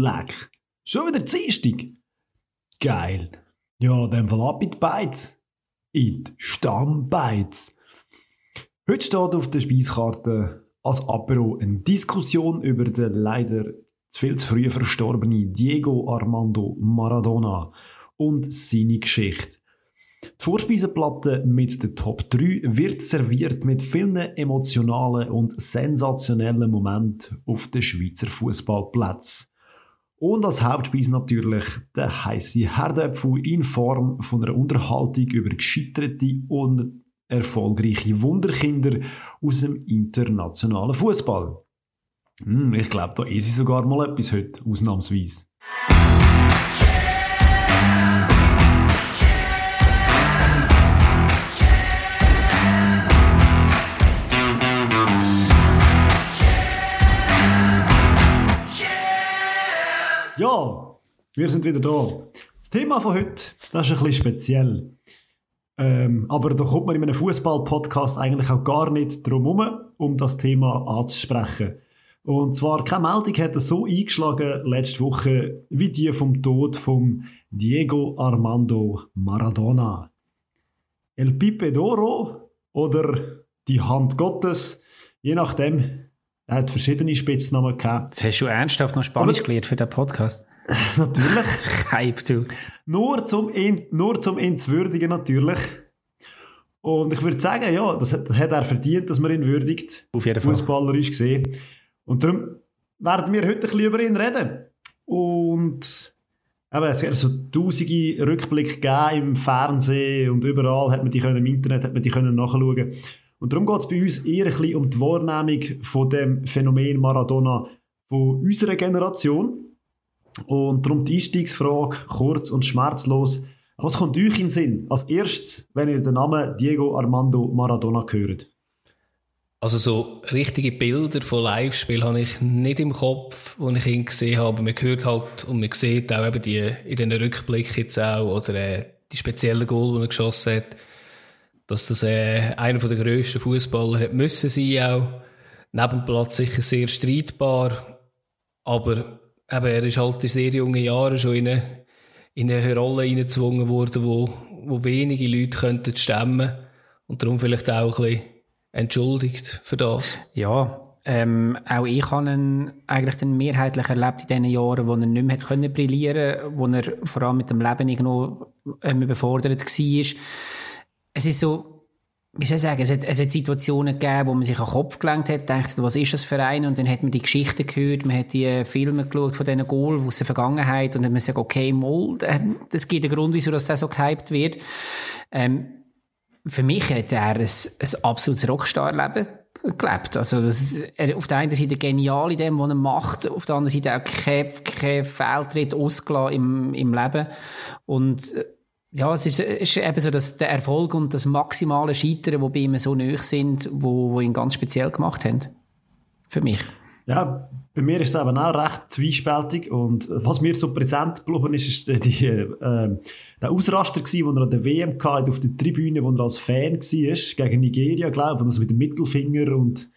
Leck. Schon wieder Dienstag. Geil. Ja, dem Fall ab in die Beiz. In die Stammbeiz. Heute steht auf der Speiskarte als Apero eine Diskussion über den leider viel zu früh verstorbenen Diego Armando Maradona und seine Geschichte. Die Vorspeisenplatte mit der Top 3 wird serviert mit vielen emotionalen und sensationellen Momenten auf den Schweizer Fußballplätzen. Und als Hauptspeise natürlich der heiße Herdöpfel in Form von einer Unterhaltung über gescheiterte und erfolgreiche Wunderkinder aus dem internationalen Fußball. Hm, ich glaube, da ist sogar mal etwas heute, ausnahmsweise. Ja, wir sind wieder da. Das Thema von heute, das ist ein bisschen speziell. Ähm, aber da kommt man in einem Fußball-Podcast eigentlich auch gar nicht drum herum, um das Thema anzusprechen. Und zwar, keine Meldung hat er so eingeschlagen letzte Woche wie die vom Tod von Diego Armando Maradona. El Pipe d'Oro oder die Hand Gottes, je nachdem, er hat verschiedene Spitznamen gehabt. Jetzt hast du ernsthaft noch Spanisch gelernt für den Podcast. natürlich. Hype, du. Nur zum, ihn, nur zum ihn zu würdigen, natürlich. Und ich würde sagen, ja, das hat, hat, er verdient, dass man ihn würdigt. Auf jeden Fall. Fußballerisch gesehen. Und darum werden wir heute ein bisschen über ihn reden. Und eben, es hat so tausende Rückblicke gegeben im Fernsehen und überall hat man die können, im Internet hat man die können nachschauen. Und darum geht es bei uns eher ein bisschen um die Wahrnehmung von dem Phänomen Maradona von unserer Generation. Und darum die Einstiegsfrage, kurz und schmerzlos. Was kommt euch in den Sinn als erstes, wenn ihr den Namen Diego Armando Maradona hört? Also so richtige Bilder von Live-Spielen habe ich nicht im Kopf, wo ich ihn gesehen habe. Man hört halt und man sieht auch eben die, in den Rückblicken jetzt auch, oder äh, die speziellen Goal, die er geschossen hat dass das äh, einer der grössten Fußballer hat müssen sein auch. Neben Platz sicher sehr streitbar, aber eben, er ist halt in sehr jungen Jahren schon in eine, in eine Rolle hineingezwungen worden, wo, wo wenige Leute könnten stemmen und darum vielleicht auch ein bisschen entschuldigt für das. Ja, ähm, auch ich habe ihn eigentlich dann mehrheitlich erlebt in den Jahren, wo er nicht mehr können brillieren konnte, wo er vor allem mit dem Leben irgendwo ähm, überfordert war es ist so, wie soll ich sagen, es hat, es hat Situationen gegeben, wo man sich an den Kopf gelenkt hat, dachte, was ist das für ein? Und dann hat man die Geschichten gehört, man hat die Filme geschaut von diesen Goal aus der Vergangenheit und dann hat man gesagt, okay, mal, das gibt einen Grund, wieso das so gehypt wird. Ähm, für mich hat er ein, ein absolutes Rockstar-Leben gelebt. Also, das, er auf der einen Seite genial in dem, was er macht, auf der anderen Seite auch kein, kein Fehltritt ausgelassen im, im Leben. Und, ja, es ist, ist eben so, dass der Erfolg und das maximale Scheitern, wo bei ihm so nöch sind, wo, wo ihn ganz speziell gemacht haben. Für mich. Ja, bei mir ist es eben auch recht zwiespältig und was mir so präsent geblieben ist, ist die, äh, der Ausraster gewesen, wo er an der WM hatte, auf der Tribüne, wo er als Fan war, gegen Nigeria, glaube ich, also mit dem Mittelfinger und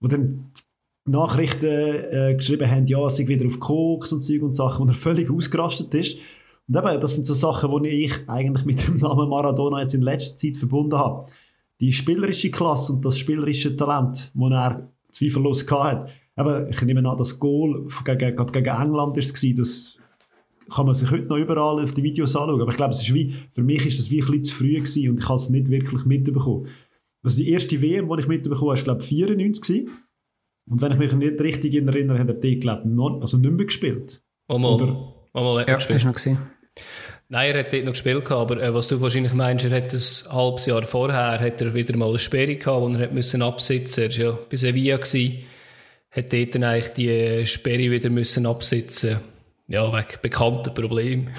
wo dann die Nachrichten äh, geschrieben haben, ja, er sei wieder auf Koks und Zeug und Sachen, wo er völlig ausgerastet ist. Und eben, das sind so Sachen, die ich eigentlich mit dem Namen Maradona jetzt in letzter Zeit verbunden habe. Die spielerische Klasse und das spielerische Talent, das er zweifellos hatte. Eben, ich nehme an, das Goal gegen, gegen England war es, das kann man sich heute noch überall auf die Videos anschauen. Aber ich glaube, es ist wie, für mich ist das wie ein bisschen zu früh gewesen und ich habe es nicht wirklich mitbekommen. Also die erste WM, die ich mitbekommen habe, war glaube ich 94 gewesen. Und wenn ich mich nicht richtig erinnere, hat er die, glaube ich, also nicht mehr gespielt. Oh mal. Oder, Mal hat ja, gespielt. noch gesehen. Nein, er hat dort noch gespielt, aber äh, was du wahrscheinlich meinst, er hat ein halbes Jahr vorher hat er wieder mal eine Sperre gehabt, wo er hat müssen absitzen musste. Er war ja bei Sevilla, gewesen, hat dort dann eigentlich die Sperre wieder müssen absitzen Ja, wegen bekannten Problemen.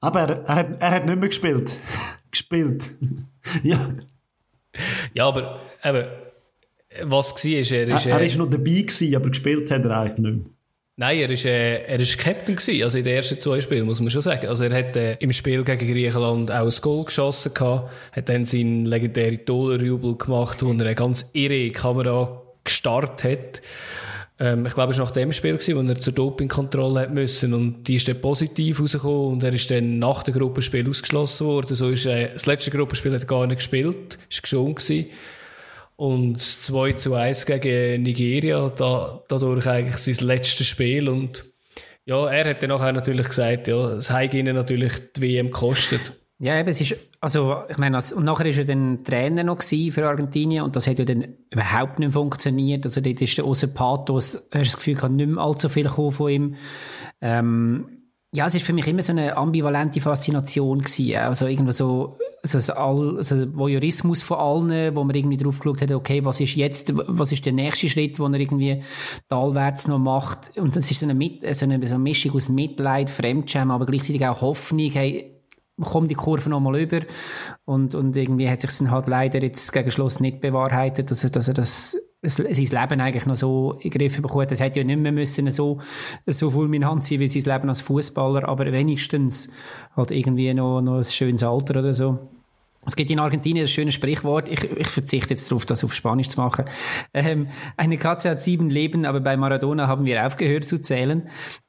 Aber er, er, hat, er hat nicht mehr gespielt. gespielt. ja. Ja, aber eben, was war, ist, er ist... Er, er ist noch dabei gewesen, aber gespielt hat er eigentlich nicht mehr. Nein, er ist, äh, er ist Captain gewesen, also in den ersten zwei Spielen, muss man schon sagen. Also er hat äh, im Spiel gegen Griechenland auch ein Goal geschossen gehabt, hat dann seinen legendären Dollarjubel gemacht, wo er eine ganz irre Kamera gestartet hat. Ähm, ich glaube, es war nach dem Spiel, gewesen, wo er zur Dopingkontrolle hat müssen und die ist dann positiv rausgekommen und er ist dann nach dem Gruppenspiel ausgeschlossen worden. So ist, äh, das letzte Gruppenspiel hat er gar nicht gespielt, ist geschont gewesen. Und das 2 zu 1 gegen Nigeria, da, dadurch eigentlich sein letztes Spiel und ja, er hat dann nachher natürlich gesagt, ja, es hat ihnen natürlich die WM gekostet. Ja, eben, es ist, also, ich meine, und nachher ist er dann Trainer noch für Argentinien und das hat ja dann überhaupt nicht funktioniert. Also, dort ist der außer Pathos, hast das Gefühl, kann nicht mehr allzu viel kommen von ihm. Ähm, ja, es ist für mich immer so eine ambivalente Faszination gewesen. Also, irgendwo so, also, also Voyeurismus von allen, wo man irgendwie drauf geschaut hat, okay, was ist jetzt, was ist der nächste Schritt, den er irgendwie talwärts noch macht. Und das ist so eine, so eine, so eine Mischung aus Mitleid, Fremdschämen, aber gleichzeitig auch Hoffnung, hey, kommt die Kurve nochmal über und, und irgendwie hat sich dann halt leider jetzt gegen Schluss nicht bewahrheitet, dass er, dass er das, sein Leben eigentlich noch so in den Griff bekommt. Es hätte ja nicht mehr müssen so, so fulminant sein wie sein Leben als Fußballer, aber wenigstens halt irgendwie noch, noch ein schönes Alter oder so. Es gibt in Argentinien das schöne Sprichwort, ich, ich verzichte jetzt darauf, das auf Spanisch zu machen. Ähm, eine Katze hat sieben Leben, aber bei Maradona haben wir aufgehört zu zählen.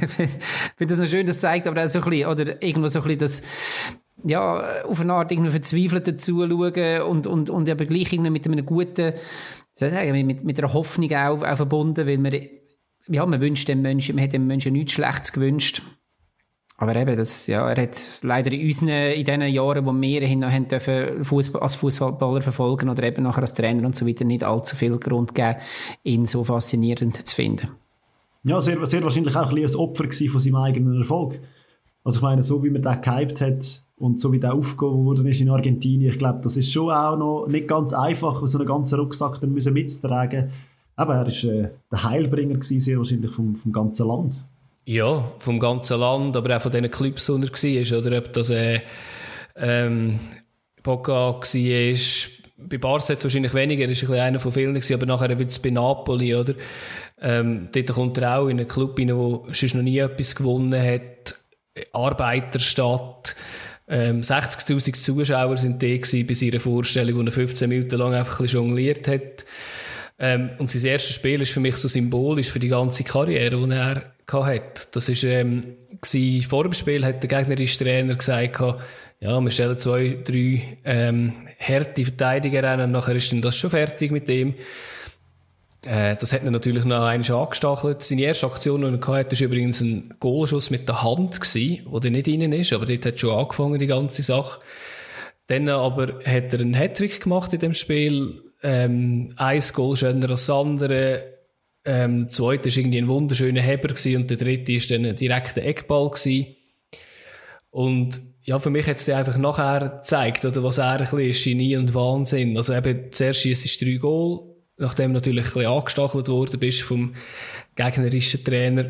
ich finde das noch schön, das zeigt aber auch so ein bisschen, oder irgendwo so ein bisschen das, ja, auf eine Art irgendwie verzweifelt dazu schauen und, und, und aber gleich irgendwie mit einem guten, sagen, mit, mit einer Hoffnung auch, auch verbunden, weil man, ja, man wünscht dem Menschen, man hat dem Menschen nichts Schlechtes gewünscht. Aber eben, das, ja, er hat leider in unseren, in den Jahren, wo wir ihn noch dürfen, Fußball, als Fußballer verfolgen oder eben nachher als Trainer und so weiter, nicht allzu viel Grund gegeben, ihn so faszinierend zu finden. Ja, sehr, sehr wahrscheinlich auch ein, ein Opfer von seinem eigenen Erfolg. Also ich meine, so wie man den gehypt hat und so wie der aufgehoben wurde in Argentinien, ich glaube, das ist schon auch noch nicht ganz einfach, so einen ganzen Rucksack dann mitzutragen. Aber er war äh, der Heilbringer gewesen, sehr wahrscheinlich vom, vom ganzen Land. Ja, vom ganzen Land, aber auch von diesen Clubs, wo er war, oder ob das äh, ähm, Boca war, bei Barca jetzt wahrscheinlich weniger, er ist ein einer von vielen gewesen, aber nachher wird es bei Napoli, oder? Ähm, dort kommt er auch in einen Club rein, der sonst noch nie etwas gewonnen hat. Arbeiterstadt. Ähm, 60.000 Zuschauer sind da bei seiner Vorstellung, wo er 15 Minuten lang einfach ein bisschen jongliert hat. Ähm, und sein erstes Spiel ist für mich so symbolisch für die ganze Karriere, die er hatte. Das ist, ähm, vor dem Spiel hat der gegnerische Trainer gesagt, ja, wir stellen zwei, drei, ähm, harte Verteidiger an und nachher ist dann das schon fertig mit dem. Äh, das hat ihn natürlich noch einmal angestachelt. Seine erste Aktion, die er hatte, war übrigens ein Goalschuss mit der Hand gewesen, der nicht innen ist, aber dort hat schon angefangen, die ganze Sache. Dann aber hat er einen Hattrick gemacht in dem Spiel, ähm, ein Goal schöner als das andere. Ähm, zweite war irgendwie ein wunderschöner Heber und der dritte war dann ein direkter Eckball. Gewesen. Und ja, für mich hat es einfach nachher gezeigt, oder was er ein bisschen ist, Genie und Wahnsinn. Also eben, zuerst schießt drei Goal, nachdem natürlich ein bisschen angestachelt worden bist vom gegnerischen Trainer.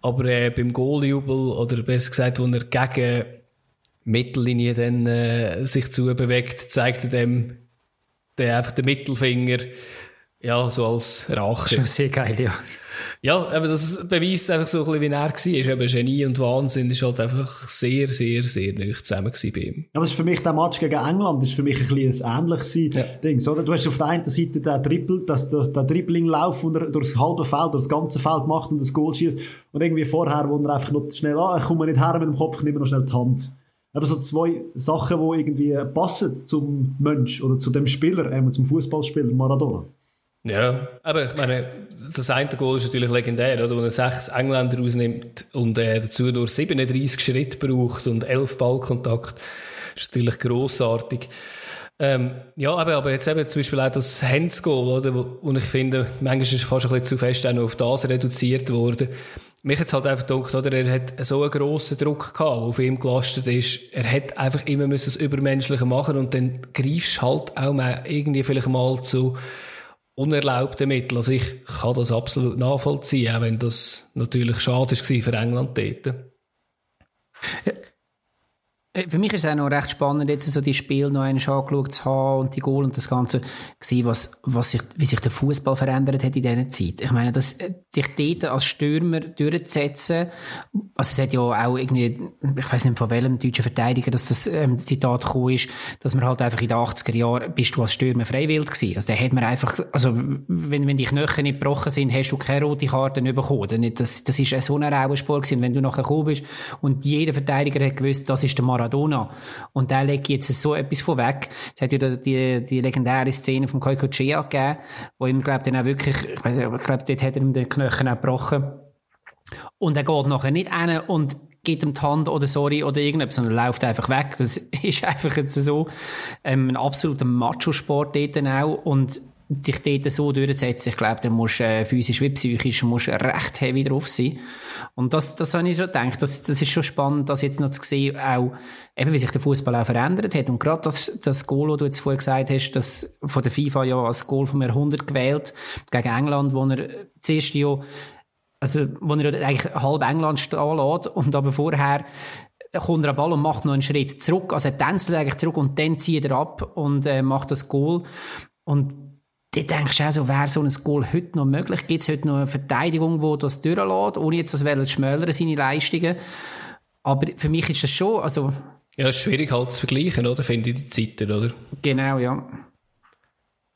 Aber äh, beim Goaljubel, oder besser gesagt, wo er gegen Mittellinie dann äh, sich zubewegt, zeigt er dem der einfach der Mittelfinger, ja, so als Rache. Schon sehr geil, ja. Ja, aber das beweist einfach so ein bisschen, wie er war. Eben Genie und Wahnsinn ist halt einfach sehr, sehr, sehr nöch zusammen bei ihm. Aber es ist für mich, der Match gegen England ist für mich ein bisschen ein ähnliches ja. Ding, oder? Du hast auf der einen Seite den Triple, das, das, den Dribbling-Lauf, wo er durch das halbe Feld, durch das ganze Feld macht und das Goal schießt. Und irgendwie vorher, wo er einfach noch schnell, ah, ich komme nicht her mit dem Kopf, ich nehme noch schnell die Hand aber so zwei Sachen, die irgendwie passen zum Mensch oder zu dem Spieler, äh, zum Fußballspieler Maradona. Ja, aber ich meine, das eine Goal ist natürlich legendär, oder? Wenn er sechs Engländer rausnimmt und äh, dazu nur 37 Schritte braucht und elf Ballkontakt, ist natürlich grossartig. Ähm, ja, aber, aber jetzt eben zum Beispiel auch das Hands-Goal, oder? Und ich finde, manchmal ist es fast ein bisschen zu fest auch noch auf das reduziert worden mich hat halt einfach gedacht, oder, er hat so einen grossen Druck gehabt, der auf ihm gelastet ist. Er hat einfach immer müssen das Übermenschliche machen und dann greifst halt auch mal irgendwie vielleicht mal zu unerlaubten Mitteln. Also ich kann das absolut nachvollziehen, auch wenn das natürlich schade war für England dort. Ja. Äh, für mich ist es auch noch recht spannend, jetzt so die Spiele noch einmal angeschaut zu haben und die Goal und das Ganze gesehen, was, was sich, wie sich der Fußball verändert hat in dieser Zeit. Ich meine, dass, äh, sich dort als Stürmer durchzusetzen, also es hat ja auch irgendwie, ich weiß nicht von welchem deutschen Verteidiger, dass das ähm, Zitat gekommen ist, dass man halt einfach in den 80er Jahren bist du als Stürmer freiwillig gewesen. Also da hat man einfach, also wenn, wenn die Knöchel nicht gebrochen sind, hast du keine rote Karten bekommen. Das, das ist so ein rauer Sport gewesen. Wenn du nachher gekommen bist und jeder Verteidiger hat gewusst, das ist der Marathon, Maradona. Und der legt jetzt so etwas vorweg. Es hat ja die, die legendäre Szene vom Koiko Chea gegeben, wo ihm, glaube dann auch wirklich, ich nicht, ich glaube, dort hat er ihm den Knöchel auch gebrochen. Und er geht nachher nicht hin und gibt ihm die Hand oder sorry oder irgendetwas, sondern läuft einfach weg. Das ist einfach jetzt so ähm, ein absoluter Macho-Sport dort auch. Und sich dort so durchzusetzen, ich glaube, dann musst äh, physisch wie psychisch musst recht heavy drauf sein. Und das, das habe ich schon gedacht, das, das ist schon spannend, das jetzt noch zu sehen, auch eben, wie sich der Fußball auch verändert hat. Und gerade das, das Goal, das du jetzt vorher gesagt hast, das von der FIFA ja als Goal vom Jahrhundert gewählt, gegen England, wo er zuerst ja, also, wo er eigentlich halb England stehen lässt und aber vorher kommt er an Ball und macht noch einen Schritt zurück, also er tänzelt eigentlich zurück und dann zieht er ab und äh, macht das Goal. Und dann denkst du auch so, wäre so ein Goal heute noch möglich? Gibt es heute noch eine Verteidigung, die das durchlässt, ohne jetzt das zu schmälern, seine Leistungen? Aber für mich ist das schon, also... Ja, es ist schwierig halt zu vergleichen, oder? Finde ich, die Zeiten, oder? Genau, ja.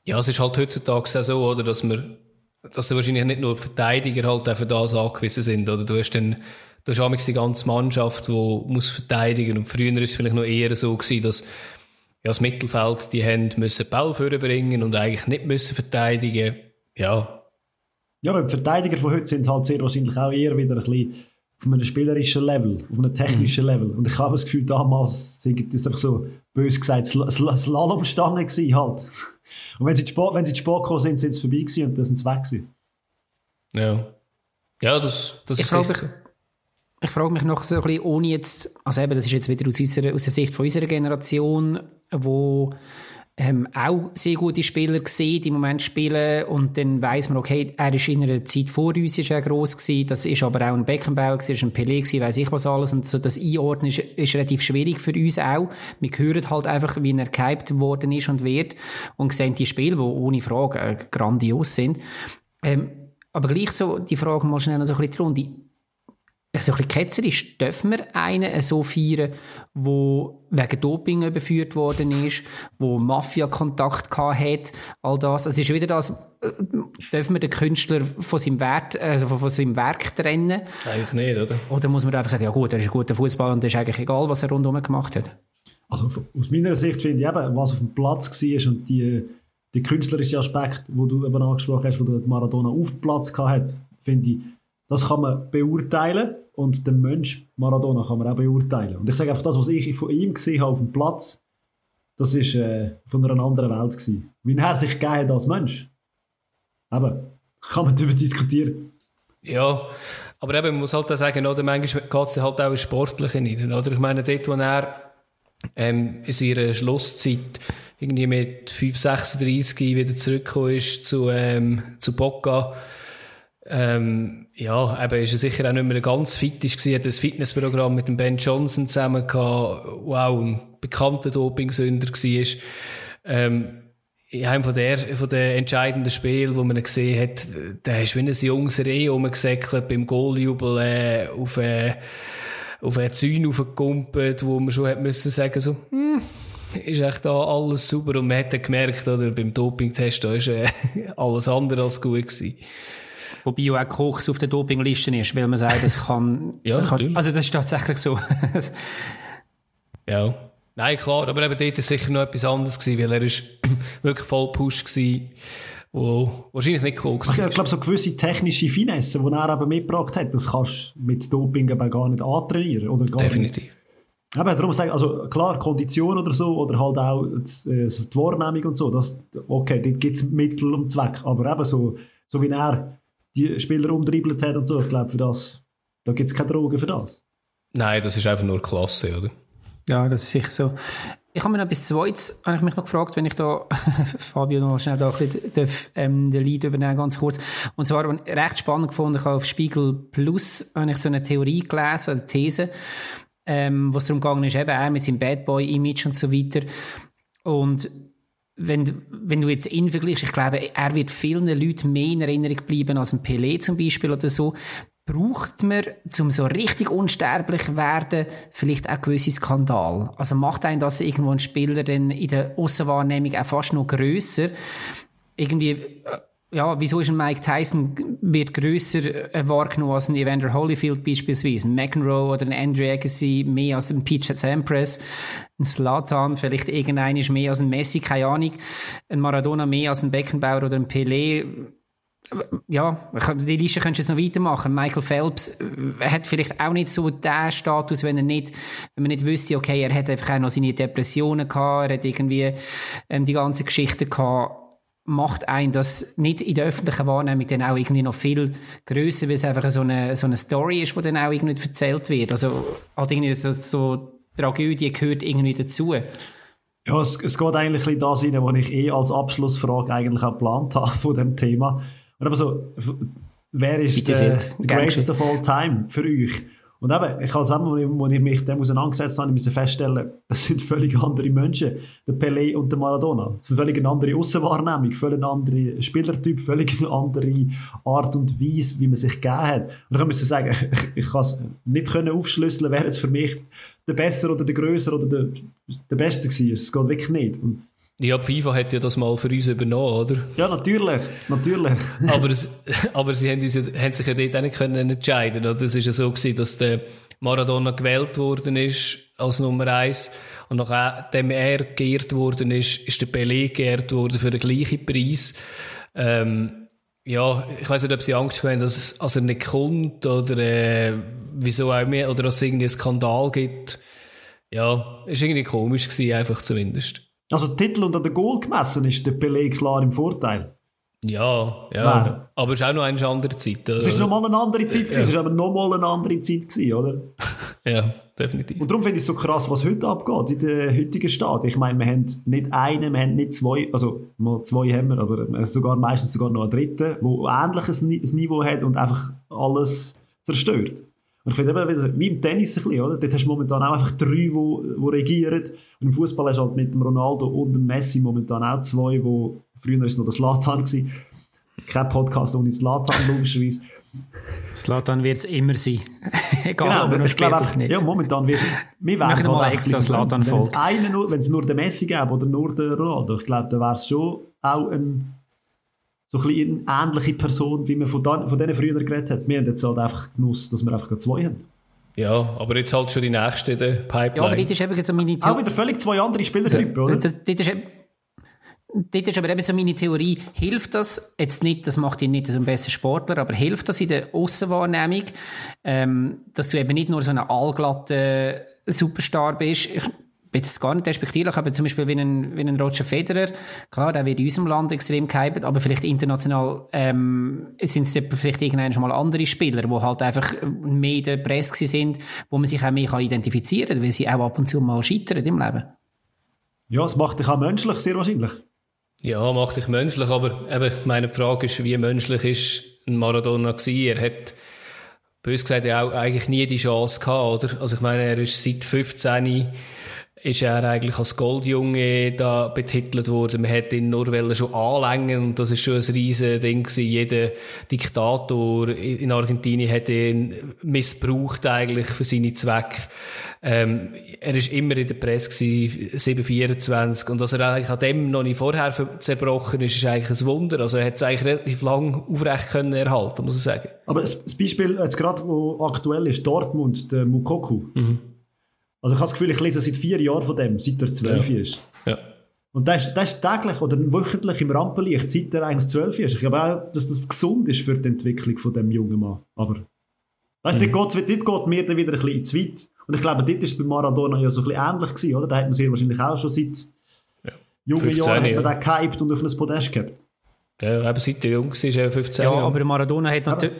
Ja, es ist halt heutzutage so, oder, dass wir, dass wahrscheinlich nicht nur die Verteidiger halt auch für das angewiesen sind, oder? Du hast dann, du hast die ganze Mannschaft, die muss verteidigen und früher ist es vielleicht noch eher so gewesen, dass ja, das Mittelfeld, die haben müssen Ball vorbringen und eigentlich nicht müssen verteidigen. Ja. Ja, aber die Verteidiger von heute sind halt sehr wahrscheinlich auch eher wieder ein bisschen auf einem spielerischen Level, auf einem technischen mhm. Level. Und ich habe das Gefühl, damals sind das einfach so, bös gesagt, Sl Sl Slalomstangen gewesen halt. Und wenn sie, Sport, wenn sie zu Sport gekommen sind, sind sie vorbei gewesen und dann sind sie weg gewesen. Ja. Ja, das, das ich ist sicher ich frage mich noch so ein bisschen, ohne jetzt, also eben, das ist jetzt wieder aus, unserer, aus der Sicht von unserer Generation, wo ähm, auch sehr gute Spieler gesehen, die im Moment spielen und dann weiß man, okay, er ist in einer Zeit vor uns ist er gross gewesen, das ist aber auch ein Beckenbauer gewesen, ist ein Pelé gewesen, weiss ich was alles und so das Einordnen ist, ist relativ schwierig für uns auch. Wir hören halt einfach, wie er gehypt worden ist und wird und sehen die Spiele, die ohne Frage äh, grandios sind. Ähm, aber gleich so die Frage mal schnell so ein bisschen die Runde so ein bisschen ketzerisch, dürfen wir einen so feiern, der wegen Doping überführt worden ist, wo Mafia-Kontakt hat, all das. Es ist wieder das, äh, dürfen wir den Künstler von seinem, Wert, also von seinem Werk trennen? Eigentlich nicht, oder? Oder muss man einfach sagen, ja gut, er ist ein guter Fußballer und es ist eigentlich egal, was er rundherum gemacht hat? Also aus meiner Sicht finde ich eben, was auf dem Platz war und die, die künstlerische Aspekt, wo du eben angesprochen hast, wo der Maradona auf dem Platz hatte, finde ich, das kann man beurteilen und den Mensch Maradona kann man auch beurteilen. Und ich sage einfach, das, was ich von ihm gesehen habe auf dem Platz, das ist äh, von einer anderen Welt gewesen. Wie er sich gegeben als Mensch. Aber kann man darüber diskutieren. Ja, aber eben, man muss halt auch sagen, oder, manchmal geht es halt auch in Sportliche rein. Oder? Ich meine, dort, wo er ähm, in seiner Schlusszeit irgendwie mit 5, 36 wieder zurückgekommen ist zu, ähm, zu Bocca, ähm, ja, eben ist er sicher auch nicht mehr ganz fit gewesen, hat ein Fitnessprogramm mit dem Ben Johnson zusammen gehabt, wow, ein bekannter Dopingsünder war. Ähm, in einem von der, von den entscheidenden Spielen, wo man gesehen hat, der ist wie ein junges Reh rumgesäckelt beim Goaljubel, äh, auf, äh, auf eine Zäune aufgekumpelt, wo man schon müssen sagen, so, hm, ist echt da alles super und man hat gemerkt, oder, beim Dopingtest, da ist äh, alles andere als gut gewesen. Wobei auch Kochs auf der Dopingliste ist, weil man sagt, das kann, ja, kann also das ist tatsächlich so. ja. Nein, klar, aber eben dort war sicher noch etwas anderes gewesen, weil er ist wirklich voll Push gewesen, wo wahrscheinlich nicht cool war. Ich glaube, so gewisse technische Finesse, die er eben mitgebracht hat, das kannst du mit Doping aber gar nicht antrainieren. Oder gar Definitiv. Nicht. Eben, darum sage ich, also klar, Kondition oder so, oder halt auch äh, die Wahrnehmung und so, das, okay, dort gibt es Mittel und Zweck, aber eben so, so wie er die Spieler umdribbelt hat und so. Ich glaube, für das, da gibt es keine Drogen für das. Nein, das ist einfach nur Klasse, oder? Ja, das ist sicher so. Ich habe mir noch bis zweites, habe ich mich noch gefragt, wenn ich da, Fabio noch schnell da ein bisschen darf, ähm, den Lead übernehmen, ganz kurz. Und zwar, recht spannend gefunden, ich habe auf Spiegel Plus, habe ich so eine Theorie gelesen, eine These, ähm, wo es darum gegangen ist, eben er mit seinem Bad Boy-Image und so weiter. Und wenn, wenn du jetzt ihn vergleichst, ich glaube, er wird vielen Leuten mehr in Erinnerung bleiben als ein Pelé zum Beispiel oder so. Braucht man, um so richtig unsterblich werden, vielleicht auch gewisse Skandal? Also macht einen das irgendwo ein Spieler dann in der Aussenwahrnehmung auch fast noch grösser? Irgendwie, äh, ja, wieso ist ein Mike Tyson wird grösser äh, wahrgenommen als ein Evander Holyfield beispielsweise, ein McEnroe oder ein Andrew Agassi mehr als ein Pete Sampras, ein Slatan vielleicht irgendein ist mehr als ein Messi, keine Ahnung, ein Maradona mehr als ein Beckenbauer oder ein Pelé. Ja, die Liste könntest du jetzt noch weitermachen. Michael Phelps äh, hat vielleicht auch nicht so den Status, wenn er nicht, wenn man nicht wüsste, okay, er hat einfach auch noch seine Depressionen gehabt, er hat irgendwie ähm, die ganze Geschichte gehabt macht ein das nicht in der öffentlichen Wahrnehmung dann auch irgendwie noch viel größer, weil es einfach so eine, so eine Story ist, die dann auch irgendwie erzählt wird. Also halt irgendwie so, so Tragödie gehört irgendwie dazu. Ja, es, es geht eigentlich ein das rein, was ich eh als Abschlussfrage eigentlich auch geplant habe von dem Thema. Aber so, wer ist der, der greatest of all time für euch? Und eben, ich habe selber, als ich mich dem auseinandergesetzt habe, musste feststellen, das sind völlig andere Menschen, der Pelé und der Maradona. Das ist eine völlig andere Aussenwahrnehmung, völlig andere Spielertyp, völlig eine andere Art und Weise, wie man sich gegeben hat. Und dann ich sagen, ich, kann es nicht können aufschlüsseln, wer jetzt für mich der Besser oder der Größer oder der, der Beste war. Es geht wirklich nicht. Und ja, FIFA hat ja das mal für uns übernommen, oder? Ja, natürlich, natürlich. aber, es, aber sie haben, uns, haben sich ja dort auch nicht können entscheiden können. Es war ja so, gewesen, dass der Maradona gewählt worden ist als Nummer eins und nachdem er geehrt worden ist, ist der Pelé geehrt worden für den gleichen Preis. Ähm, ja, ich weiß nicht, ob sie Angst haben, dass, es, als er nicht kommt oder äh, wieso auch mehr, oder dass es irgendwie einen Skandal gibt. Ja, ist irgendwie komisch gewesen, einfach zumindest. Also Titel unter der Goal gemessen ist der Pelé klar im Vorteil. Ja, ja. Nein. Aber es ist auch noch eine andere Zeit. Es ist nochmal eine andere Zeit, ja. es ist aber nochmal eine andere Zeit gewesen, oder? ja, definitiv. Und darum finde ich es so krass, was heute abgeht in der heutigen Stadt. Ich meine, wir haben nicht einen, wir haben nicht zwei, also mal zwei haben wir, aber sogar meistens sogar noch einen dritten, der ähnliches Niveau hat und einfach alles zerstört. Und ich finde eben, wie im Tennis ein bisschen, oder? Dort hast du momentan auch einfach drei, die, die regieren. Und im Fußball hast du halt mit dem Ronaldo und dem Messi momentan auch zwei, wo früher war es noch der Slatan gewesen. Kein Podcast ohne Slatan, logischerweise. Slatan wird es immer sein. Egal, genau, aber ich glaube nicht. Ja, momentan wird wir werden halt mal extra Slatan folgen. Wenn es nur den Messi gäbe oder nur den Ronaldo, ich glaube, dann wäre es schon auch ein so ein eine ähnliche Person, wie man von, da, von denen früher geredet hat. Wir haben jetzt halt einfach Genuss, dass wir einfach zwei haben. Ja, aber jetzt halt schon die nächste in der Pipeline. Ja, aber das ist eben so meine Theorie. Auch wieder völlig zwei andere Spielertypen, oder? Das, das ist Dort ist aber eben so meine Theorie, hilft das, jetzt nicht, das macht ihn nicht zum besten Sportler, aber hilft das in der Aussenwahrnehmung, ähm, dass du eben nicht nur so ein allglatter Superstar bist. Ich, will das gar nicht respektierlich, aber zum Beispiel wie ein, wie ein Roger Federer, klar, der wird in unserem Land extrem gehypt, aber vielleicht international ähm, sind es vielleicht irgendwann schon mal andere Spieler, die halt einfach mehr in der Presse sind, wo man sich auch mehr kann identifizieren kann, weil sie auch ab und zu mal scheitern im Leben. Ja, es macht dich auch menschlich, sehr wahrscheinlich. Ja, macht dich menschlich, aber eben, meine Frage ist, wie menschlich ist ein Maradona gewesen? Er hat, bös gesagt, ja auch eigentlich nie die Chance gehabt, oder? Also ich meine, er ist seit 15 ist er eigentlich als Goldjunge da betitelt worden. Man hätte ihn nur schon anlängen und das ist schon ein riesen Ding gewesen. Jeder Diktator in Argentinien hat ihn missbraucht eigentlich für seine Zwecke. Ähm, er ist immer in der Presse gewesen, 724 und dass er eigentlich an dem noch nicht vorher zerbrochen ist, ist eigentlich ein Wunder. Also er hat es eigentlich relativ lang aufrecht können erhalten, muss ich sagen. Aber das Beispiel jetzt gerade, wo aktuell ist, Dortmund, der Mukoku. Mhm also ich habe das Gefühl, ich lese seit vier Jahren von dem, seit er zwölf ja. ist. Ja. Und das ist, das ist täglich oder wöchentlich im Rampenlicht, seit er eigentlich zwölf ist. Ich glaube auch, dass das gesund ist für die Entwicklung von dem jungen Mann. Aber weißt, mhm. dort, geht, dort geht mir dann wieder ein bisschen zu weit. Und ich glaube, dort war es bei Maradona ja so ein bisschen ähnlich gewesen, oder? Da hat man sehr wahrscheinlich auch schon seit ja. jungen Jahren hat man ja. gehypt und auf ein Podest gehabt. Ja, aber seit er jung war, ist er 15 Ja, aber Maradona hat natürlich...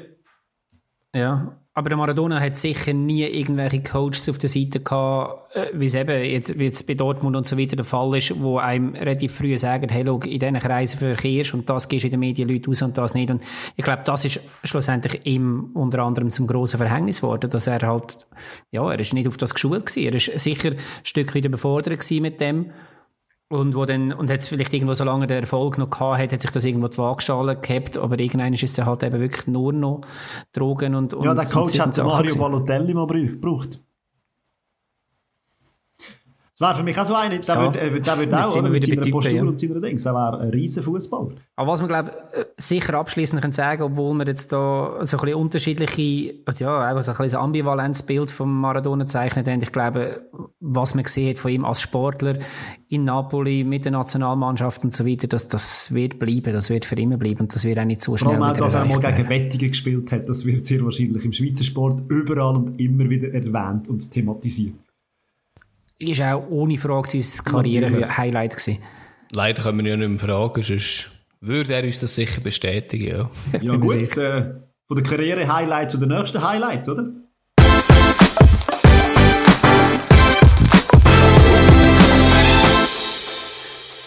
Ja, aber der Maradona hat sicher nie irgendwelche Coaches auf der Seite gehabt, äh, wie es eben jetzt, wie jetzt bei Dortmund und so weiter der Fall ist, wo einem relativ früh sagen, hey, schau, in diesen Kreisen verkehrst und das gehst in den Medien Leute aus und das nicht. Und ich glaube, das ist schlussendlich ihm unter anderem zum grossen Verhängnis geworden, dass er halt, ja, er ist nicht auf das geschult gewesen. Er ist sicher ein Stück wieder befordert gewesen mit dem. Und wo dann, und hat vielleicht irgendwo, solange der Erfolg noch gehabt hat, hat sich das irgendwo die Waagschale gehabt, aber irgendwann ist es halt eben wirklich nur noch Drogen und, und Ja, der Coach hat Mario Balotelli mal gebraucht. Das wäre für mich auch so einer, der ja. würde, äh, der auch, oder, mit seiner Postur ja. und seiner Dings, der wäre ein riesen Fußballer. Aber was man, glaube äh, sicher abschließend kann sagen, obwohl wir jetzt da so ein bisschen unterschiedliche, ja, einfach so ein bisschen ambivalentes Bild von Maradona zeichnet haben, ich glaube, was man gesehen hat von ihm als Sportler in Napoli mit der Nationalmannschaft und so weiter, das, das wird bleiben, das wird für immer bleiben und das wird auch nicht so schnell Vor allem auch, dass er mal gegen Wettige gespielt hat, das wird sehr wahrscheinlich im Schweizer Sport überall und immer wieder erwähnt und thematisiert ist auch ohne Frage sein Karriere-Highlight gewesen. Leider können wir ja nicht mehr fragen, sonst würde er uns das sicher bestätigen. Ja, ja gut, äh, von der Karriere-Highlight zu den nächsten Highlights, oder?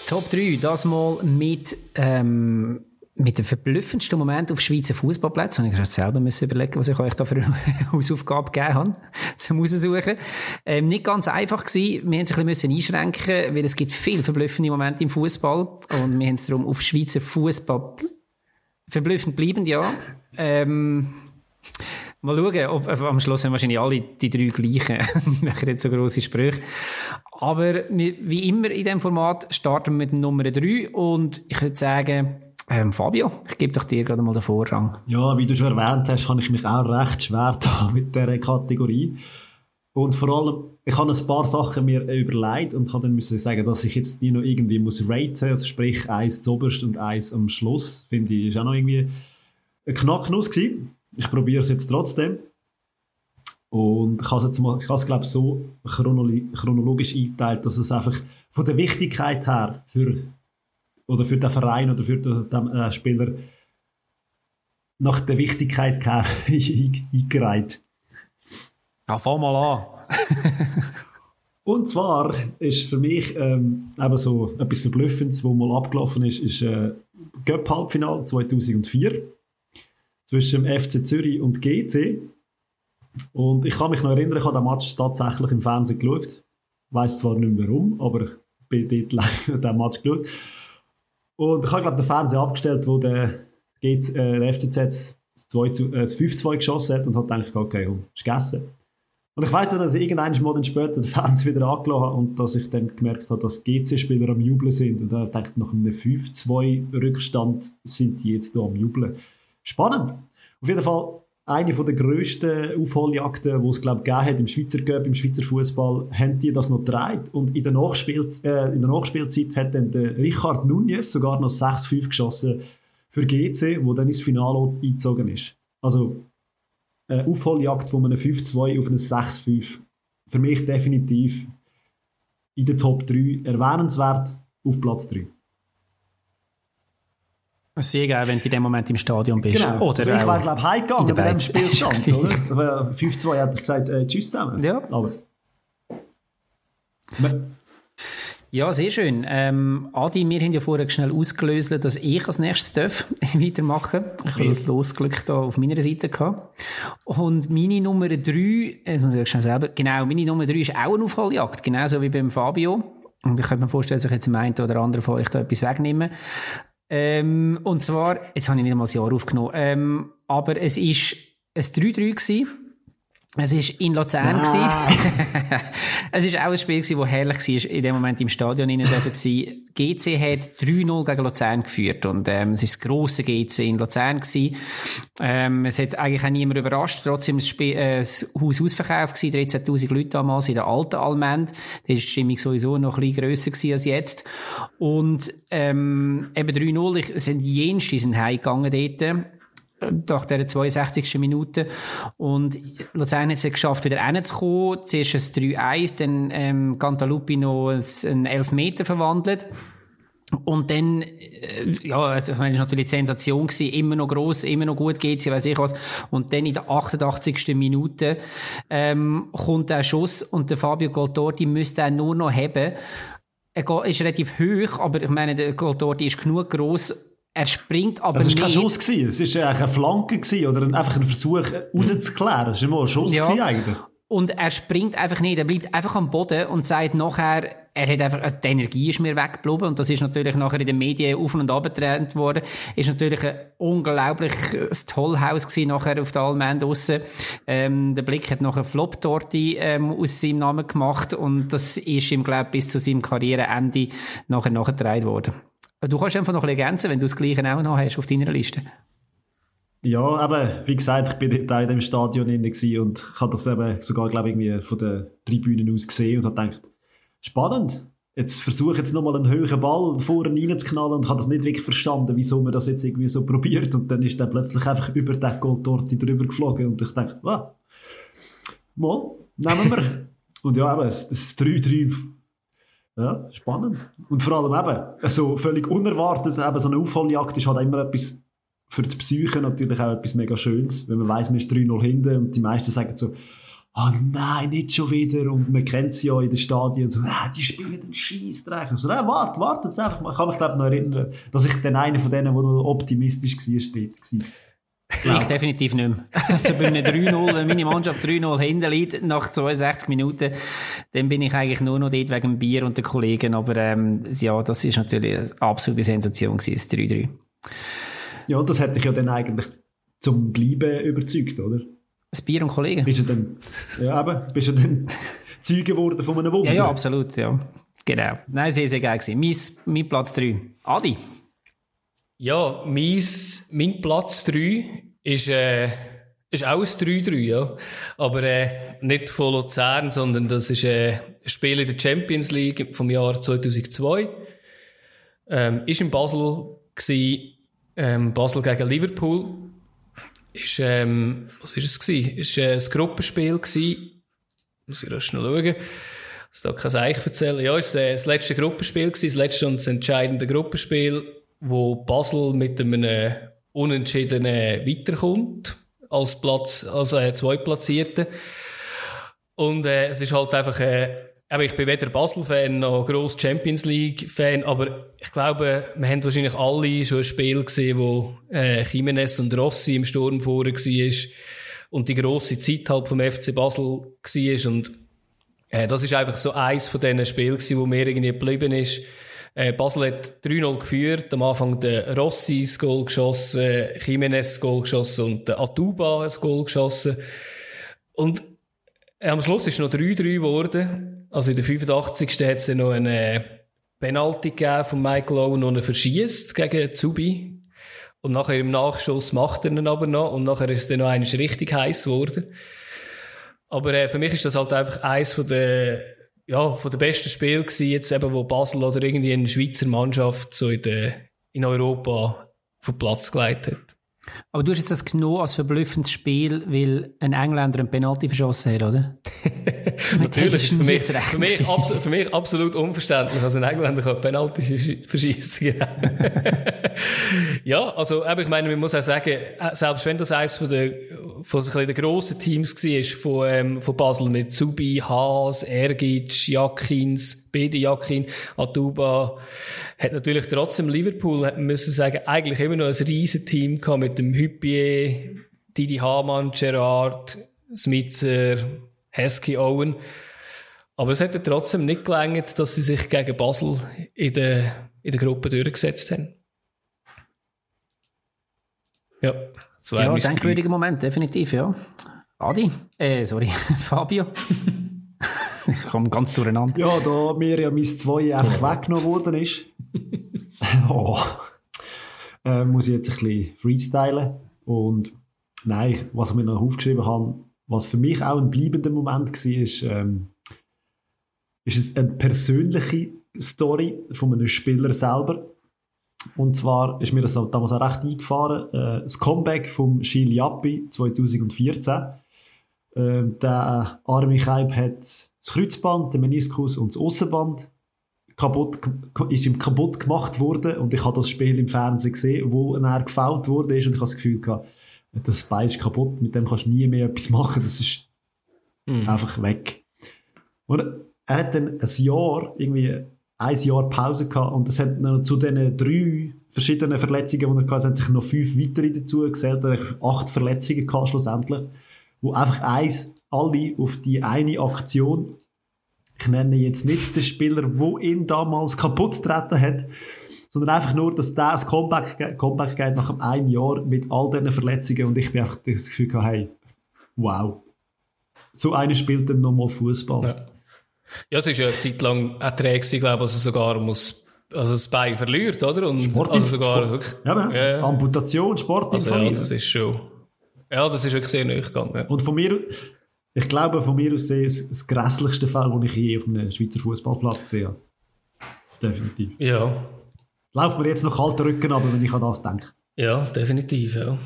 Top 3, das mal mit ähm, mit dem verblüffendsten Moment auf Schweizer Fußballplätzen, habe ich gerade selber müssen überlegen, was ich euch da für eine Hausaufgabe gegeben habe, zum raussuchen. Ähm, nicht ganz einfach gewesen. Wir haben uns ein bisschen einschränken, weil es gibt viele verblüffende Momente im Fußball und wir haben es darum auf Schweizer Fußball verblüffend bleibend, ja. Ähm, mal schauen, ob, äh, am Schluss haben wahrscheinlich alle die drei gleichen. ich mache jetzt so grosse Sprüche. Aber wie immer in diesem Format starten wir mit Nummer 3 und ich würde sagen, ähm, Fabio, ich gebe doch dir gerade mal den Vorrang. Ja, wie du schon erwähnt hast, kann ich mich auch recht schwer da mit dieser Kategorie. Und vor allem, ich habe ein paar Sachen mir überlegt und habe dann müssen sagen, dass ich jetzt nie noch irgendwie muss raten, also sprich eins zuoberst und eins am Schluss, finde ich, ist auch noch irgendwie ein Knacknuss gewesen. Ich probiere es jetzt trotzdem. Und ich habe es jetzt mal, ich habe es glaube so chronologisch eingeteilt, dass es einfach von der Wichtigkeit her für oder für den Verein oder für den, äh, Spieler nach der Wichtigkeit eingereiht. Ja, fang mal an. Und zwar ist für mich ähm, eben so etwas Verblüffendes, was mal abgelaufen ist, ist äh, Göpp-Halbfinale 2004 zwischen dem FC Zürich und GC. Und ich kann mich noch erinnern, ich habe den Match tatsächlich im Fernsehen geschaut. Ich weiß zwar nicht mehr warum, aber ich bin dort live den Match geschaut. Und ich habe, glaube den Fernseher abgestellt, wo der, äh, der FCZ das, 2 zu, äh, das 5-2 geschossen hat und habe gedacht, okay, komm, ist gegessen. Und ich weiß dass ich irgendeinen Monat später den Fernseher wieder angelassen habe und dass ich dann gemerkt habe, dass GC-Spieler am Jubeln sind. Und da dachte nach einem 5-2-Rückstand sind die jetzt hier am Jubeln. Spannend. Auf jeden Fall eine der grössten Aufholjagden, die es glaube hat im Schweizer Cup, im Schweizer Fußball, haben die das noch gedreht. Und in der, Nachspiel, äh, in der Nachspielzeit hat dann der Richard Nunez sogar noch 6-5 geschossen für GC, wo dann ins Finale eingezogen ist. Also eine Aufholjagd von einem 5-2 auf ein 6-5. Für mich definitiv in der Top 3 erwähnenswert auf Platz 3. Sehr geil, wenn du in dem Moment im Stadion bist. Genau. Oder also ich wäre, glaube ich, heimgegangen bei dem Spielstand. 5-2 hat er gesagt, äh, tschüss zusammen. Ja. Aber, ja, sehr schön. Ähm, Adi, wir haben ja vorher schnell ausgelöst, dass ich als nächstes darf weitermachen Ich habe das Losglück da auf meiner Seite gehabt. Und meine Nummer 3, jetzt muss ich schnell selber, genau, meine Nummer 3 ist auch eine Aufholjagd, genauso wie beim Fabio. Und ich könnte mir vorstellen, dass ich jetzt dem einen oder anderen von euch da etwas wegnehmen. Ähm, und zwar, jetzt habe ich nicht mal das Jahr aufgenommen, ähm, aber es ist ein 3-3 gewesen. Es war in Luzern. Ah. es war auch ein Spiel, das herrlich war, in dem Moment im Stadion rein dürfen sein. GC hat 3-0 gegen Luzern geführt und ähm, es war das grosse GC in Luzern. Gewesen. Ähm, es hat eigentlich auch niemand überrascht, trotzdem das, Spiel, äh, das Haus ausverkauft gewesen, 13'000 Leute damals in der alten Almend. Da war die Stimmung sowieso noch ein bisschen grösser gewesen als jetzt. Und ähm, eben 3-0, es sind jenste sind heimgegangen dort nach der 62. Minute. Und Luzern hat es geschafft, wieder reinzukommen. Zuerst ein 3-1, dann ähm, Cantaluppi noch einen Elfmeter verwandelt. Und dann, äh, ja, ich meine, das war natürlich die Sensation gewesen, immer noch gross, immer noch gut geht sie, weiß ich was. Und dann in der 88. Minute, ähm, kommt der Schuss und der Fabio Goltorti müsste auch nur noch haben. Er ist relativ hoch, aber ich meine, der Goltorti ist genug gross, er springt aber nicht. Es war kein Schuss, gewesen. es war eine Flanke gewesen, oder einfach ein Versuch rauszuklären. Es war immer ein Schuss ja. eigentlich. Und er springt einfach nicht, er bleibt einfach am Boden und sagt nachher, er hat einfach, also die Energie ist mir weggeblieben und das ist natürlich nachher in den Medien auf und ab getrennt worden. Ist natürlich ein unglaubliches Tollhaus gewesen nachher auf der Almend draussen. Ähm, der Blick hat nachher Flop-Torte ähm, aus seinem Namen gemacht und das ist ihm, glaube bis zu seinem Karriereende nachher nachgetragen worden. Du kannst einfach noch ein ergänzen, wenn du das Gleiche auch noch hast auf deiner Liste. Ja, aber wie gesagt, ich bin da in dem Stadion inne und ich habe das eben sogar, glaube ich, irgendwie von den Tribünen aus gesehen und habe gedacht, spannend. Jetzt versuche ich jetzt nochmal einen höheren Ball vorne reinzuknallen und habe das nicht wirklich verstanden, wieso man das jetzt irgendwie so probiert. Und dann ist er plötzlich einfach über den Goldtorti drüber geflogen und ich dachte, ah, mal, nehmen wir. und ja, eben, das 3-3 ja, spannend. Und vor allem eben, also völlig unerwartet, eben so eine Aufholjagd ist halt immer etwas für die Psyche natürlich auch etwas mega Schönes, wenn man weiß, man ist 3-0 hinten und die meisten sagen so, ah oh nein, nicht schon wieder und man kennt sie ja in den Stadien so, ah, die spielen den Scheissdreck. Und so, ah, warte, warte jetzt einfach Ich kann mich glaube noch erinnern, dass ich dann einer von denen, der optimistisch war, steht. Ich definitiv nicht mehr. Also bei einem 3-0, wenn meine Mannschaft 3-0 hinten liegt, nach 62 Minuten, dann bin ich eigentlich nur noch dort wegen dem Bier und den Kollegen. Aber ähm, ja, das ist natürlich eine absolute Sensation gewesen, das 3-3. Ja, das hätte ich ja dann eigentlich zum Bleiben überzeugt, oder? Das Bier und Kollegen. Bist du dann, ja eben, bist du dann Zeuge geworden von einem Wunder? Ja, ja, absolut, ja. Genau. Nein, sehr, sehr geil gewesen. Mein, mein Platz 3. Adi? Ja, mein, mein Platz 3 ist, äh, ist auch ein 3-3, ja. Aber äh, nicht von Luzern, sondern das ist äh, ein Spiel in der Champions League vom Jahr 2002. Ähm, ist in Basel gewesen, ähm, Basel gegen Liverpool. Ist, ähm, was ist es gewesen? Ist äh, ein Gruppenspiel gewesen. Muss ich das schnell schauen. Das da kein Eich erzählen. Ja, ist äh, das letzte Gruppenspiel gewesen, das letzte und das entscheidende Gruppenspiel wo Basel mit einem Unentschiedenen weiterkommt, als Platz, als äh, Zweitplatzierter. Und äh, es ist halt einfach, äh, aber ich bin weder Basel-Fan noch gross Champions League-Fan, aber ich glaube, wir haben wahrscheinlich alle schon ein Spiel gesehen, wo äh, Jimenez und Rossi im Sturm vorher war und die grosse Zeit halt vom FC Basel war und äh, das ist einfach so eins von diesen Spielen wo mir irgendwie geblieben ist äh, Basel hat 3-0 geführt. Am Anfang der Rossi das Goal geschossen, Jimenez das Goal geschossen und der Atuba das Goal geschossen. Und äh, am Schluss ist noch 3-3 geworden. Also in der 85. hat es dann noch eine Penalty gegeben von Michael Owen, und er verschießt gegen Zubi. Und nachher im Nachschuss macht er ihn aber noch. Und nachher ist es dann noch eines richtig heiß geworden. Aber äh, für mich ist das halt einfach eins von den ja, von den besten Spielen gewesen, jetzt eben, wo Basel oder irgendwie eine Schweizer Mannschaft so in, der, in Europa vom Platz geleitet hat. Aber du hast jetzt das genommen als verblüffendes Spiel, weil ein Engländer einen Penalty verschossen hat, oder? Natürlich, für mich, für, mich für mich absolut unverständlich, dass ein Engländer einen Penalty verschießen Ja, also, ich meine, man muss auch sagen, äh, selbst wenn das eines von den, von so den grossen Teams war, von, ähm, von Basel mit Zubi, Haas, Ergic, Jakins, Bede Jakin, Atuba, hat natürlich trotzdem Liverpool, hat man müssen sagen, eigentlich immer noch ein riesen Team gehabt mit dem Hüppier, Didi Hamann, Gerard, Smitzer, Hesky Owen. Aber es hat trotzdem nicht gelangt, dass sie sich gegen Basel in der, in der Gruppe durchgesetzt haben. Ja, das war Ja, denkwürdiger Moment, definitiv, ja. Adi, äh, sorry, Fabio. ich komme ganz durcheinander. Ja, da mir ja mein 2 einfach weggenommen worden ist, oh, äh, muss ich jetzt ein bisschen freestylen. Und nein, was ich mir noch aufgeschrieben habe, was für mich auch ein bleibender Moment war, ist, ähm, ist es eine persönliche Story von einem Spieler selber. Und zwar ist mir das damals auch recht eingefahren. Äh, das Comeback vom Gilles Jappi 2014. Äh, der Armin Keib hat das Kreuzband, den Meniskus und das Aussenband kaputt, ist ihm kaputt gemacht worden und ich habe das Spiel im Fernsehen gesehen, wo er gefault wurde ist und ich habe das Gefühl gehabt, das Bein ist kaputt, mit dem kannst du nie mehr etwas machen, das ist mhm. einfach weg. Und er hat dann ein Jahr, irgendwie ein Jahr Pause gehabt und das hat noch zu diesen drei verschiedenen Verletzungen, die er hatte, haben sich noch fünf weitere dazu gezählt, er hat acht Verletzungen gehabt schlussendlich, wo einfach eins, alle auf die eine Aktion ich nenne jetzt nicht den Spieler, der ihn damals kaputt getreten hat, sondern einfach nur, dass der ein Comeback, Comeback geht nach einem Jahr mit all diesen Verletzungen und ich bin einfach das Gefühl gehabt, hey, wow. So einer spielt dann nochmal Fußball. Ja. ja, es ist ja eine Zeit lang ein Träg, ich glaube, also sogar muss also das Bein verliert, oder? Und Sport also sogar Sport. wirklich. Ja, ja. Amputation, Sport also, ja, das ist schon. Ja, das ist wirklich sehr neu gegangen. Und von mir, ich glaube, von mir aus gesehen, das, das grässlichste Fall, das ich je auf einem Schweizer Fußballplatz gesehen habe. Definitiv. Ja. Lauft mir jetzt noch kalter Rücken aber wenn ich an das denke. Ja, definitiv, ja.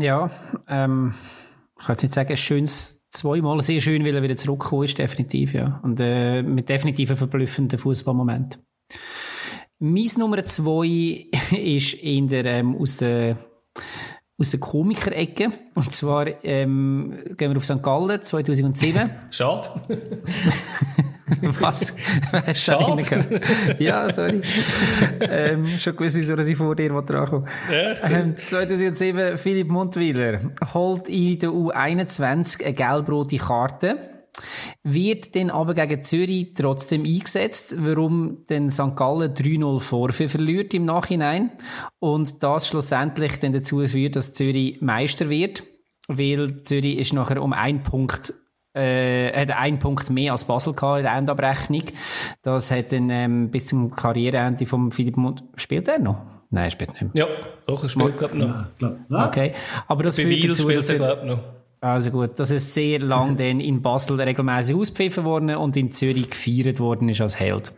Ja, ähm, ich kann jetzt nicht sagen, schönes zweimal sehr schön, weil er wieder zurückgekommen ist, definitiv, ja. Und äh, mit definitiv einem verblüffenden Fußballmoment. Mein Nummer zwei ist in der, ähm, aus der aus der Komikerecke. Und zwar ähm, gehen wir auf St. Gallen 2007. Schade. Was? Schade. ja, sorry. ähm, schon gewusst, wieso dass ich vor dir dran ähm, 2007 Philipp Mundwiller holt in der U21 eine gelb-rote Karte wird dann aber gegen Zürich trotzdem eingesetzt, warum denn St. Gallen 3-0 Vorführ verliert im Nachhinein und das schlussendlich dann dazu führt, dass Zürich Meister wird, weil Zürich ist nachher um einen Punkt äh, hat einen Punkt mehr als Basel gehabt in der Endabrechnung. Das hat dann ähm, bis zum Karriereende von Philipp Mund spielt er noch? Nein, er spielt nicht mehr. Ja, doch, er spielt glaube ich noch. Ja, okay, aber das Bei führt Wiel dazu, spielt dass er noch. Also gut, dass es sehr lang dann in Basel regelmäßig auspfiffen worden und in Zürich gefeiert worden ist als Held.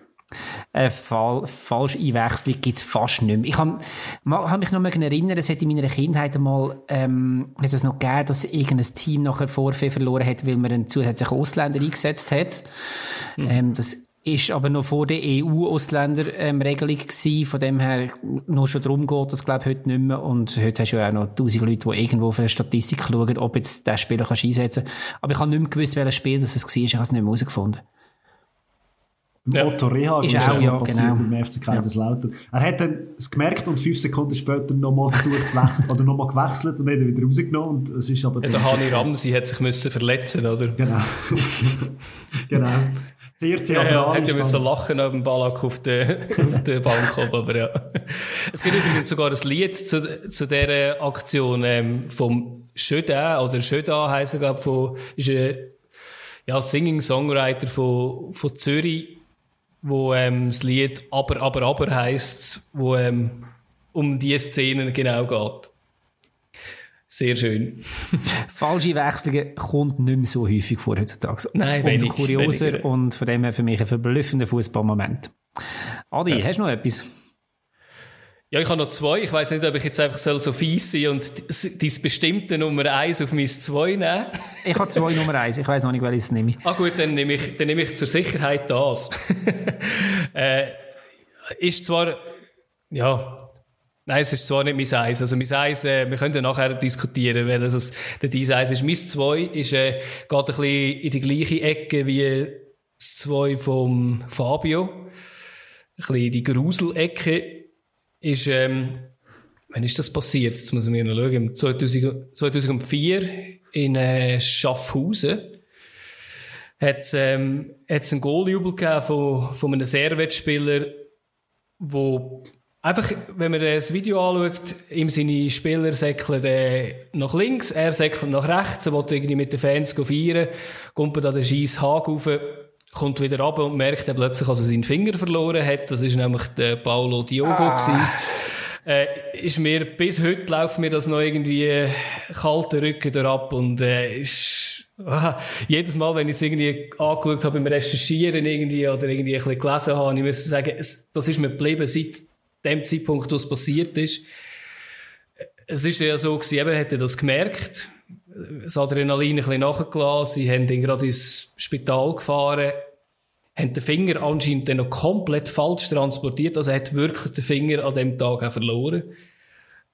Eine Fall, falsche Einwechslung gibt es fast nicht mehr. Ich kann, mich noch mal erinnern, es hat in meiner Kindheit einmal ähm, hat es noch gegeben, dass irgendein Team nachher Vorfall verloren hat, weil man einen zusätzlichen Ausländer eingesetzt hat. Mhm. Ähm, das ist aber noch vor der EU-Ausländerregelung ähm, gewesen. Von dem her nur schon darum geht, das glaube ich heute nicht mehr. Und heute hast du ja auch noch tausend Leute, die irgendwo für eine Statistik schauen, ob jetzt der Spieler kannst einsetzen Aber ich habe nicht mehr gewusst, welches Spiel das es war. Ich habe es nicht mehr herausgefunden. Ja. Otto Rehag ist auch, ja, genau. beim FC Kaiserslautern. Ja. Er hat dann es gemerkt und fünf Sekunden später nochmal gewechselt, oder nochmal gewechselt und hat ihn wieder rausgenommen. Und es ist aber ja, der Hani Ramsi hat sich müssen verletzen, oder? Genau. genau. Sehr theatralisch. Ja, ja, hätte müssen lachen auf dem Ballack auf der, auf der Bank oben, aber ja. Es gibt übrigens sogar ein Lied zu, zu dieser Aktion, ähm, vom Schöda, oder Schöda heisst er, glaube von, ist ein, ja, Singing-Songwriter von, von Zürich, wo, ähm, das Lied Aber, Aber, Aber heisst, wo, ähm, um diese Szenen genau geht. Sehr schön. Falsche Wechselungen kommt nicht mehr so häufig vor heutzutage. Nein, Umso wenig, kurioser weniger. und von dem her für mich ein verblüffender Fußballmoment. Adi, Ja. hast du noch etwas? Ja, ich habe noch zwei. Ich weiß nicht, ob ich jetzt einfach soll so fies sein und dein bestimmte Nummer eins auf mein zwei nehmen. Ich habe zwei Nummer eins. Ich weiß noch nicht, welches ich nehme. Ah gut, dann nehme ich, dann nehme ich zur Sicherheit das. äh, ist zwar, ja, nein, es ist zwar nicht mein Eis. Also mein Eis, äh, wir können ja nachher diskutieren, weil es es- der dein Eis ist. Mein zwei ist, äh, geht ein bisschen in die gleiche Ecke wie das zwei vom Fabio. Ein bisschen in die Gruselecke ist, ähm, wann ist das passiert? Jetzt muss ich mir noch schauen. 2000, 2004 in äh, Schaffhausen hat ähm, hat's einen Goaljubel gegeben von, von einem Servetspieler, wo einfach, wenn man das Video anschaut, ihm seine Spieler säckeln äh, nach links, er säckelt nach rechts, er will irgendwie mit den Fans feiern, kommt an den scheiß Haken rauf, kommt wieder runter und merkt dann plötzlich, dass er seinen Finger verloren hat. Das ist nämlich der Paulo Diogo gewesen. Äh, ist mir, bis heute läuft mir das noch irgendwie äh, kalter Rücken ab und äh, ist, ah, jedes Mal, wenn ich es irgendwie angeschaut habe beim Recherchieren irgendwie oder irgendwie ein bisschen gelesen habe, ich muss sagen, es, das ist mir geblieben seit dem Zeitpunkt, wo es passiert ist. Es ist ja so gewesen, eben, er hätte das gemerkt, das Adrenalin ein bisschen nachgelassen, sie haben ihn gerade ins Spital gefahren, haben den Finger anscheinend dann noch komplett falsch transportiert. Also er hat wirklich den Finger an dem Tag auch verloren.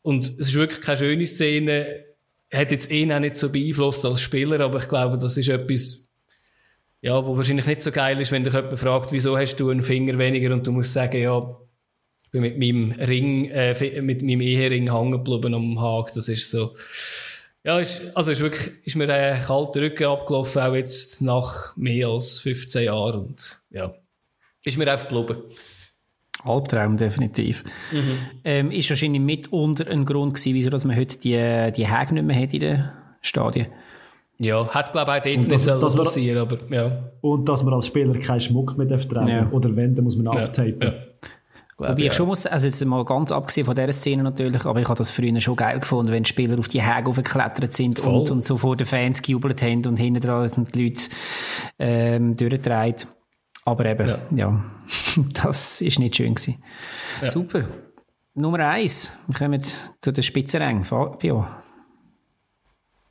Und es ist wirklich keine schöne Szene. Hat jetzt ihn auch nicht so beeinflusst als Spieler, aber ich glaube, das ist etwas, ja, wo wahrscheinlich nicht so geil ist, wenn dich jemand fragt, wieso hast du einen Finger weniger und du musst sagen, ja, bin mit meinem Ring, äh, mit meinem Ehering hängen geblieben am Haken. Das ist so, ja, ist, also ist wirklich, ist mir ein kalter Rücken abgelaufen, auch jetzt nach mehr als 15 Jahren und, ja, ist mir einfach geblieben. Albtraum, definitiv. Mhm. Ähm, ist wahrscheinlich mitunter ein Grund gewesen, wieso dass man heute die, die Häge nicht mehr hat in den Stadien. Ja, hat glaube ich auch dort nicht so passieren, aber ja. Und dass man als Spieler keinen Schmuck mehr tragen ja. oder wenn, dann muss man ja. abtapen. Ja. Wobei ich schon muss, also jetzt mal ganz abgesehen von dieser Szene natürlich, aber ich habe das früher schon geil gefunden, wenn Spieler auf die Häge aufgeklettert sind und, und so vor den Fans gejubelt haben und hinten dran sind die Leute ähm, durchgetragen. Aber eben, ja, ja das ist nicht schön gewesen. Ja. Super. Nummer eins. Wir kommen zu den Spitzenrängen. Fabio.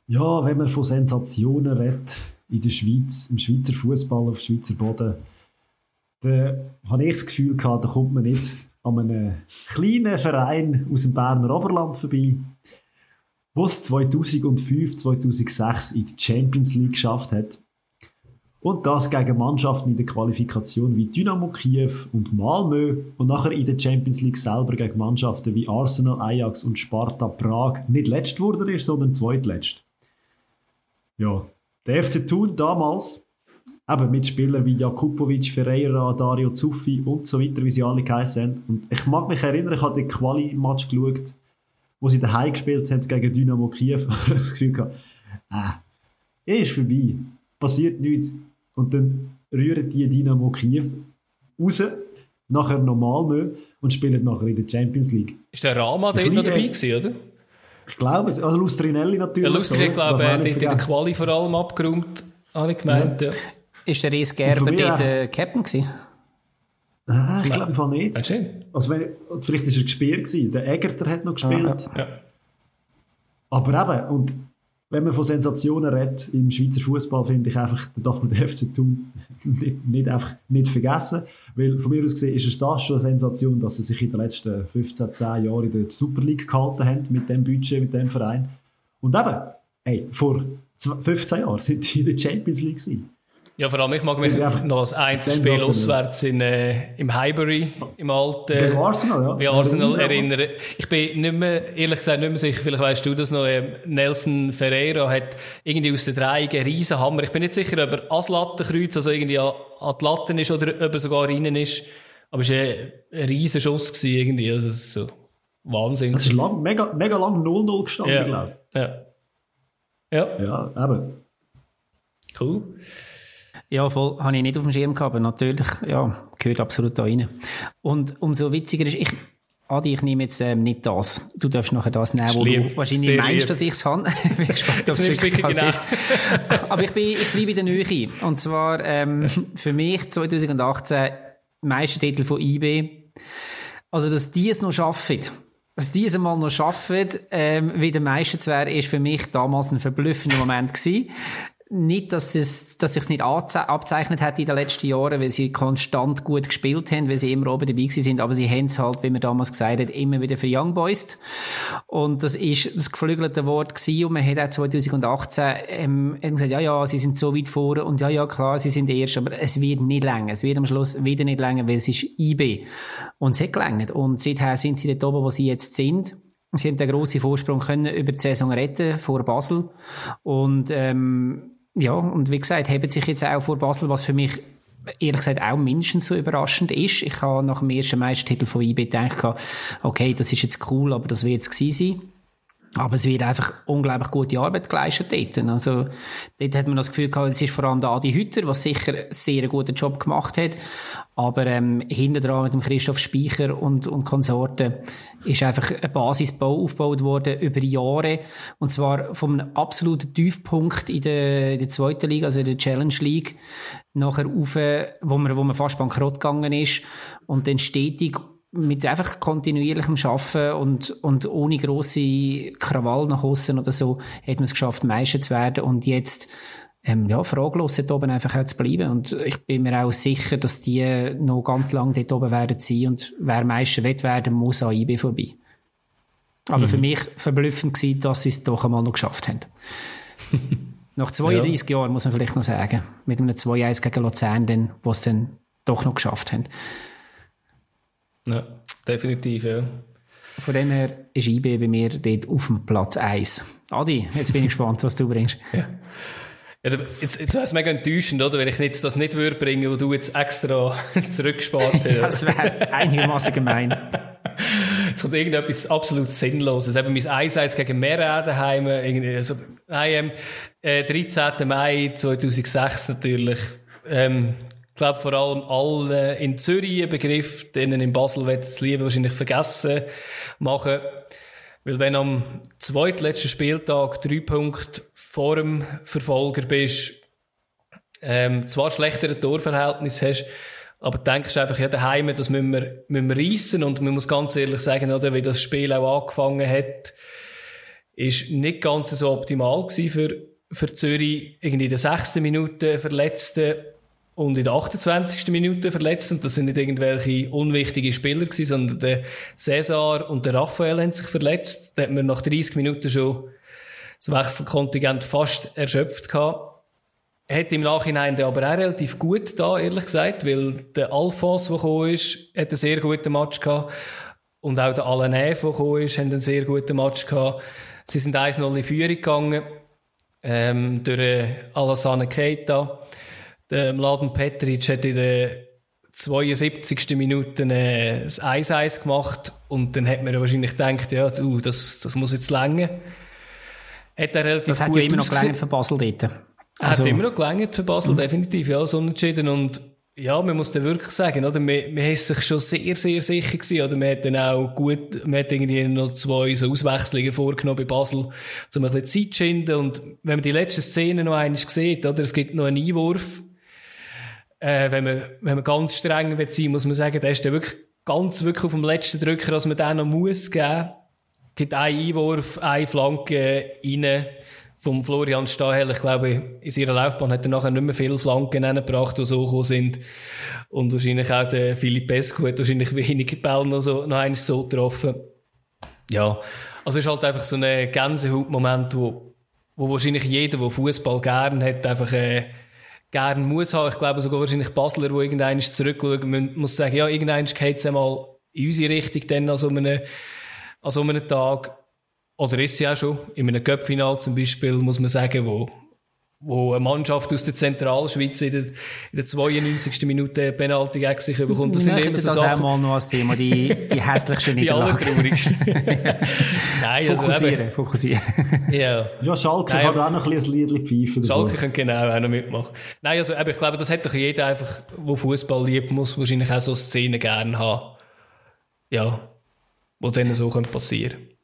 Ja, wenn man von Sensationen redet in der Schweiz, im Schweizer Fußball auf Schweizer Boden, dann habe ich das Gefühl gehabt, da kommt man nicht an einem kleinen Verein aus dem Berner Oberland vorbei, der es 2005, 2006 in die Champions League geschafft hat. Und das gegen Mannschaften in der Qualifikation wie Dynamo Kiew und Malmö und nachher in der Champions League selber gegen Mannschaften wie Arsenal, Ajax und Sparta Prag nicht letzt wurde sondern zweitletzt. Ja, der FC Thun damals, eben mit Spielern wie Jakubovic, Ferreira, Dario Zuffi und so weiter, wie sie alle geheißen haben. Und ich mag mich erinnern, ich habe den Quali-Match geschaut, wo sie daheim gespielt haben gegen Dynamo Kiew. ich habe das Gefühl gehabt, äh, ist vorbei, passiert nichts. Und dann rühren die Dynamo Kiew raus, nachher normal und spielen nachher in der Champions League. Ist der Rama dort noch dabei gewesen, oder? Ich glaube, also Lustrinelli natürlich. Ja, Lustrinelli, glaube ich, hat in der Quali vor allem abgeräumt, habe ich gemeint, ja. ja. Ist der Reis Gerber dort äh, Captain gewesen? Ah, ich glaube von nicht. Also wenn, vielleicht war er gespielt gewesen. Der Egerter hat noch gespielt. Ah, ja. Aber eben, und wenn man von Sensationen redet im Schweizer Fußball, finde ich einfach, da darf man den FC Thun nicht, nicht, einfach nicht vergessen. Weil von mir aus gesehen ist es das schon eine Sensation, dass sie sich in den letzten 15, 10 Jahren in der Super League gehalten haben, mit dem Budget, mit dem Verein. Und eben, ey, vor 15 Jahren sind sie in der Champions League gewesen. Ja, vor allem, ich mag mich noch als ein Spiel auswärts in, äh, im Highbury, im alten... Bei Arsenal, ja. Bei Arsenal ja, erinnern. Ich bin nicht mehr, ehrlich gesagt, nicht mehr sicher, vielleicht weißt du das noch, äh, Nelson Ferreira hat irgendwie aus der Dreieck einen riesen Hammer. Ich bin nicht sicher, ob er als Lattenkreuz, also irgendwie an, an die Latten ist oder ob er sogar rein ist. Aber es war ein, ein riesen Schuss gewesen, irgendwie. Also, so Wahnsinn. Es ist lang, mega, mega lang 0-0 gestanden, ja. glaube ich. Ja. Ja. Ja, eben. Cool. Ja, voll, habe ich nicht auf dem Schirm gehabt, aber natürlich, ja, gehört absolut da rein. Und umso witziger ist, ich, Adi, ich nehme jetzt ähm, nicht das. Du darfst nachher das nehmen, wo lieb, du wahrscheinlich meinst, lieb. dass ich es habe. ich bin gespannt, ob es wirklich genau. ist. Aber ich, bin, ich bleibe in der Nähe. Und zwar ähm, für mich 2018 Meistertitel von IB. Also, dass die es noch schaffen, dass die es mal noch schaffen, ähm, wieder Meister zu werden, ist für mich damals ein verblüffender Moment gewesen nicht, dass es, dass sich's nicht abzeichnet hat in den letzten Jahren, weil sie konstant gut gespielt haben, weil sie immer oben dabei sind, aber sie haben es halt, wie man damals gesagt hat, immer wieder für Young Boys. Und das ist das geflügelte Wort gewesen und man hat auch 2018 ähm, gesagt, ja, ja, sie sind so weit vorne und ja, ja, klar, sie sind erst, aber es wird nicht länger. Es wird am Schluss wieder nicht länger, weil es ist IB. Und es hat gelangt. Und seither sind sie dort oben, wo sie jetzt sind. Sie haben den grossen Vorsprung können über die Saison retten vor Basel. Und, ähm, ja, und wie gesagt, haben sich jetzt auch vor Basel, was für mich ehrlich gesagt auch mindestens so überraschend ist. Ich habe nach dem ersten Meistertitel von IB gedacht, okay, das ist jetzt cool, aber das wird es gewesen sein. Aber es wird einfach unglaublich gute Arbeit geleistet dort. Also, dort hat man das Gefühl gehabt, es ist vor allem der Adi Hütter, was sicher einen sehr guten Job gemacht hat. Aber, ähm, hinten dran mit dem Christoph Speicher und, und Konsorten ist einfach ein Basisbau aufgebaut worden über Jahre. Und zwar vom absoluten Tiefpunkt in der, in der zweiten Liga, also in der Challenge League, nachher rauf, wo man, wo man fast bankrott gegangen ist. Und dann stetig mit einfach kontinuierlichem Schaffen und, und ohne grosse Krawall nach außen oder so, hat man es geschafft, Meister zu werden. Und jetzt ähm, ja, fraglos dort oben einfach auch zu bleiben. Und ich bin mir auch sicher, dass die noch ganz lange dort oben werden sein und wer Meister wird werden, muss an IB vorbei. Aber mhm. für mich verblüffend gewesen, dass sie es doch einmal noch geschafft haben. Nach 32 ja. Jahren muss man vielleicht noch sagen. Mit einem 2-1 gegen Luzern, dann, wo sie dann doch noch geschafft haben. Ja, definitiv, ja. Von dem her ist IB bei mir dort auf dem Platz 1. Adi, jetzt bin ich gespannt, was du bringst. Ja. Ja, jetzt, jetzt wäre es mega enttäuschend, oder? Wenn ich jetzt das nicht würde bringen, wo du jetzt extra zurückgespart hast. das wäre einigermaßen gemein. Jetzt kommt irgendetwas absolut Sinnloses. Eben mein 1-1 gegen Mera daheim. Also, nein, äh, 13. Mai 2006 natürlich. Ähm, ich glaube vor allem alle in Zürich ein Begriff, denen in Basel wird das Liebe wahrscheinlich vergessen machen. Weil wenn am zweitletzten Spieltag drei Punkte vor dem Verfolger bist, ähm, zwar schlechtere Torverhältnis hast, aber denkst einfach, ja, daheim, das müssen wir, müssen wir reissen. Und man muss ganz ehrlich sagen, oder, wie das Spiel auch angefangen hat, ist nicht ganz so optimal gewesen für, für Zürich. Irgendwie in der sechsten Minute verletzte und in der 28. Minute verletzt. Und das sind nicht irgendwelche unwichtige Spieler gewesen, sondern der Cesar und der Raphael haben sich verletzt. Da hat man nach 30 Minuten schon das Wechselkontingent fast erschöpft gehabt. Hat im Nachhinein aber auch relativ gut da, ehrlich gesagt, weil der Alphonse, der gekommen ist, hat einen sehr guten Match gehabt. Und auch der Alain, der gekommen ist, hat einen sehr guten Match gehabt. Sie sind 1-0 in Führung gegangen, ähm, durch Alassane Keita. Der Mladen Petric hat in der 72. Minute äh, das 1-1 gemacht und dann hat man wahrscheinlich gedacht, ja, du, das, das muss jetzt länger. Hat er relativ das hat ja immer noch gelängert für Basel dort. Also. Hat immer noch gelängert für Basel, mhm. definitiv, ja, so unentschieden und ja, man muss dann wirklich sagen, oder? Man, man ist sich schon sehr, sehr sicher gewesen, oder? Man hat dann auch gut, man hat irgendwie noch zwei so Auswechslungen vorgenommen bei Basel, um ein bisschen Zeit zu schinden. Und wenn man die letzte Szene noch einmal sieht, oder? Es gibt noch einen Einwurf, äh, wenn man, wenn man ganz streng will sein, muss man sagen, der ist dann wirklich ganz wirklich auf dem letzten Drücker, dass man den noch muss geben. Gibt einen Einwurf, eine Flanke rein vom Florian Stahel. Ich glaube, in ihrer Laufbahn hat er nachher nicht mehr viele Flanken gebracht, die so gekommen sind. Und wahrscheinlich auch der Philipp Pesco hat wahrscheinlich weniger Bälle noch, so, noch einmal so getroffen. Ja. Also es ist halt einfach so ein Gänsehautmoment, wo, wo wahrscheinlich jeder, der Fußball gern hat, einfach, äh, gerne muss haben. Ich glaube sogar wahrscheinlich Basler, wo irgendeiner zurückschauen muss sagen, ja, irgendeiner geht es einmal in unsere Richtung dann an so einem, an so einem Tag. Oder ist sie auch schon. In einem Cup-Final zum Beispiel, muss man sagen, wo, wo eine Mannschaft aus der Zentralschweiz in der, in der 92. Minute Penalty gegen sich bekommt. Das sind immer so das Sachen. auch mal noch als Thema, die, die hässlichsten Die allertraurigsten. Nein, also fokussieren, eben, fokussieren. ja. ja, Schalke Nein, kann auch noch ein bisschen ein Liedchen pfeifen. Schalke kann genau auch noch mitmachen. Nein, also eben, ich glaube, das hat doch jeder einfach, der Fußball liebt, muss wahrscheinlich auch so Szenen gerne haben. Ja, wo dann so passieren können.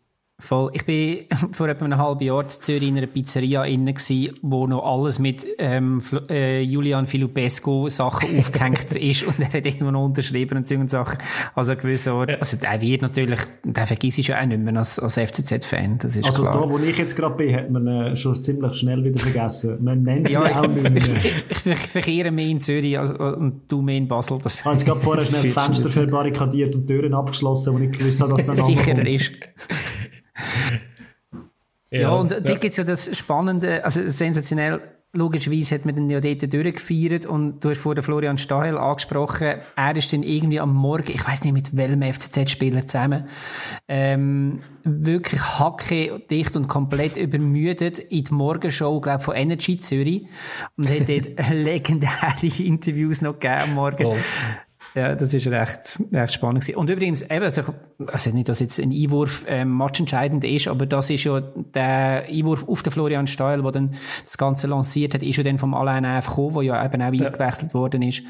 Voll. Ich bin vor etwa einem halben Jahr in Zürich in einer Pizzeria inne gsi, wo noch alles mit ähm, äh, Julian Filupescu Sachen aufgehängt ist und er hat immer noch unterschrieben und so und Sachen. Also gewisse Ort. Ja. Also der wird natürlich, der vergisst ich ja auch nicht mehr als, als FCZ-Fan. Das ist also klar. da, wo ich jetzt gerade bin, hat man äh, schon ziemlich schnell wieder vergessen. Man nennt ja, ihn auch nicht mehr. Ich, ich, ich, verkehre mehr in Zürich als, und du mehr in Basel. Das ich habe gerade vorher schnell Fenster verbarrikadiert und Türen abgeschlossen, wo ich gewusst habe, dass dann Sicherer ist. Ja, ja, und ja. da gibt es ja das Spannende, also sensationell, logischerweise hat man den ja dort durchgefeiert und du hast vor Florian Stahel angesprochen, er ist dann irgendwie am Morgen, ich weiß nicht mit welchem FCZ-Spieler zusammen, ähm, wirklich hacke, dicht und komplett übermüdet in die Morgenshow, glaube von Energy Zürich und hat dort legendäre Interviews noch gegeben am Morgen. Oh. Ja, das ist recht, recht spannend gewesen. Und übrigens, eben, also, also nicht, dass jetzt ein Einwurf ähm, matchentscheidend ist, aber das ist ja der Einwurf auf den Florian Steil, der dann das Ganze lanciert hat, ist ja dann vom Alain F. gekommen, der ja eben auch ja. eingewechselt worden ist.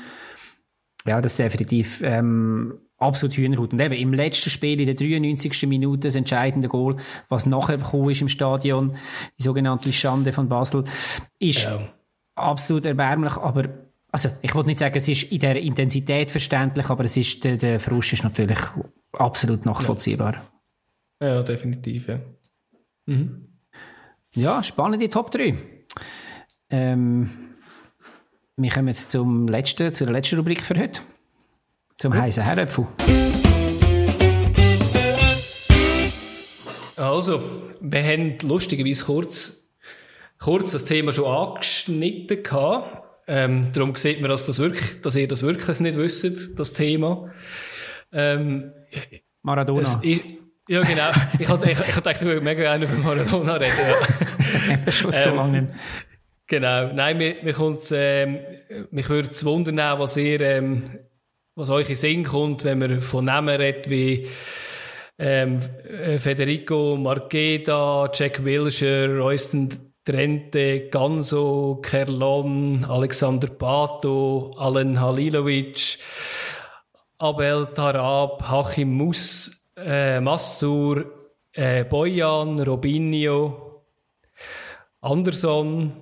Ja, das ist definitiv ähm, absolut Hühnerhut. Und eben im letzten Spiel, in der 93. Minute, das entscheidende Goal, was nachher gekommen ist im Stadion, die sogenannte Schande von Basel, ist ja. absolut erbärmlich, aber also ich wollte nicht sagen, es ist in der Intensität verständlich, aber es ist, der, der Frust ist natürlich absolut nachvollziehbar. Ja, ja definitiv, ja. Mhm. Ja, spannende Top 3. Ähm, wir kommen zum letzten, zu der letzten Rubrik für heute. Zum heißen Herröpfel. Also, wir haben lustigerweise kurz, kurz das Thema schon angeschnitten gehabt. Ähm, darum sieht man, dass, das wirklich, dass ihr das wirklich nicht wisst, das Thema. Ähm, Maradona. Ist, ja, genau. ich hatte ich, ich gedacht, ich würde mega gerne über Maradona reden. Ja. schon so ähm, lange nicht. Genau. Nein, mir, mir kommt, ähm, mich würde es wundern, was ihr, ähm, was euch in Sinn kommt, wenn man von Namen redet wie ähm, Federico Marqueda, Jack Wilshere, Royston Trente, Ganso, Kerlon, Alexander Pato, Alan Halilovic, Abel Tarab, Hachim Mus, äh, Mastur, äh, Bojan, Robinho, Anderson,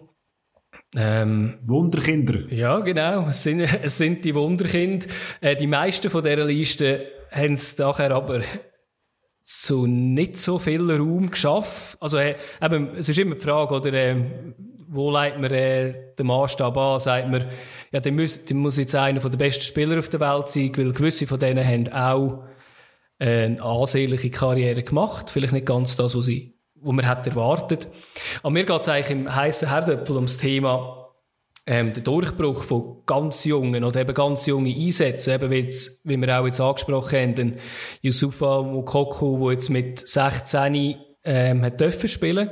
ähm, Wunderkinder. Ja, genau. Es sind, es sind die Wunderkinder. Äh, die meisten von dieser Liste haben es nachher aber zu nicht so viel Raum geschafft. Also, äh, eben, es ist immer die Frage, oder, äh, wo leitet man äh, den Maßstab an? Sagt man, ja, der muss, der muss jetzt einer der besten Spieler auf der Welt sein, weil gewisse von denen haben auch äh, eine ansehnliche Karriere gemacht. Vielleicht nicht ganz das, was sie wo man hat erwartet. Aber mir geht es eigentlich im heißen Herdöpfel ums Thema ähm, der Durchbruch von ganz jungen oder eben ganz jungen Einsätzen, eben wie, jetzt, wie wir auch jetzt angesprochen haben, den Yusufa Mukoko, der jetzt mit 16 ähm, hat dürfen spielen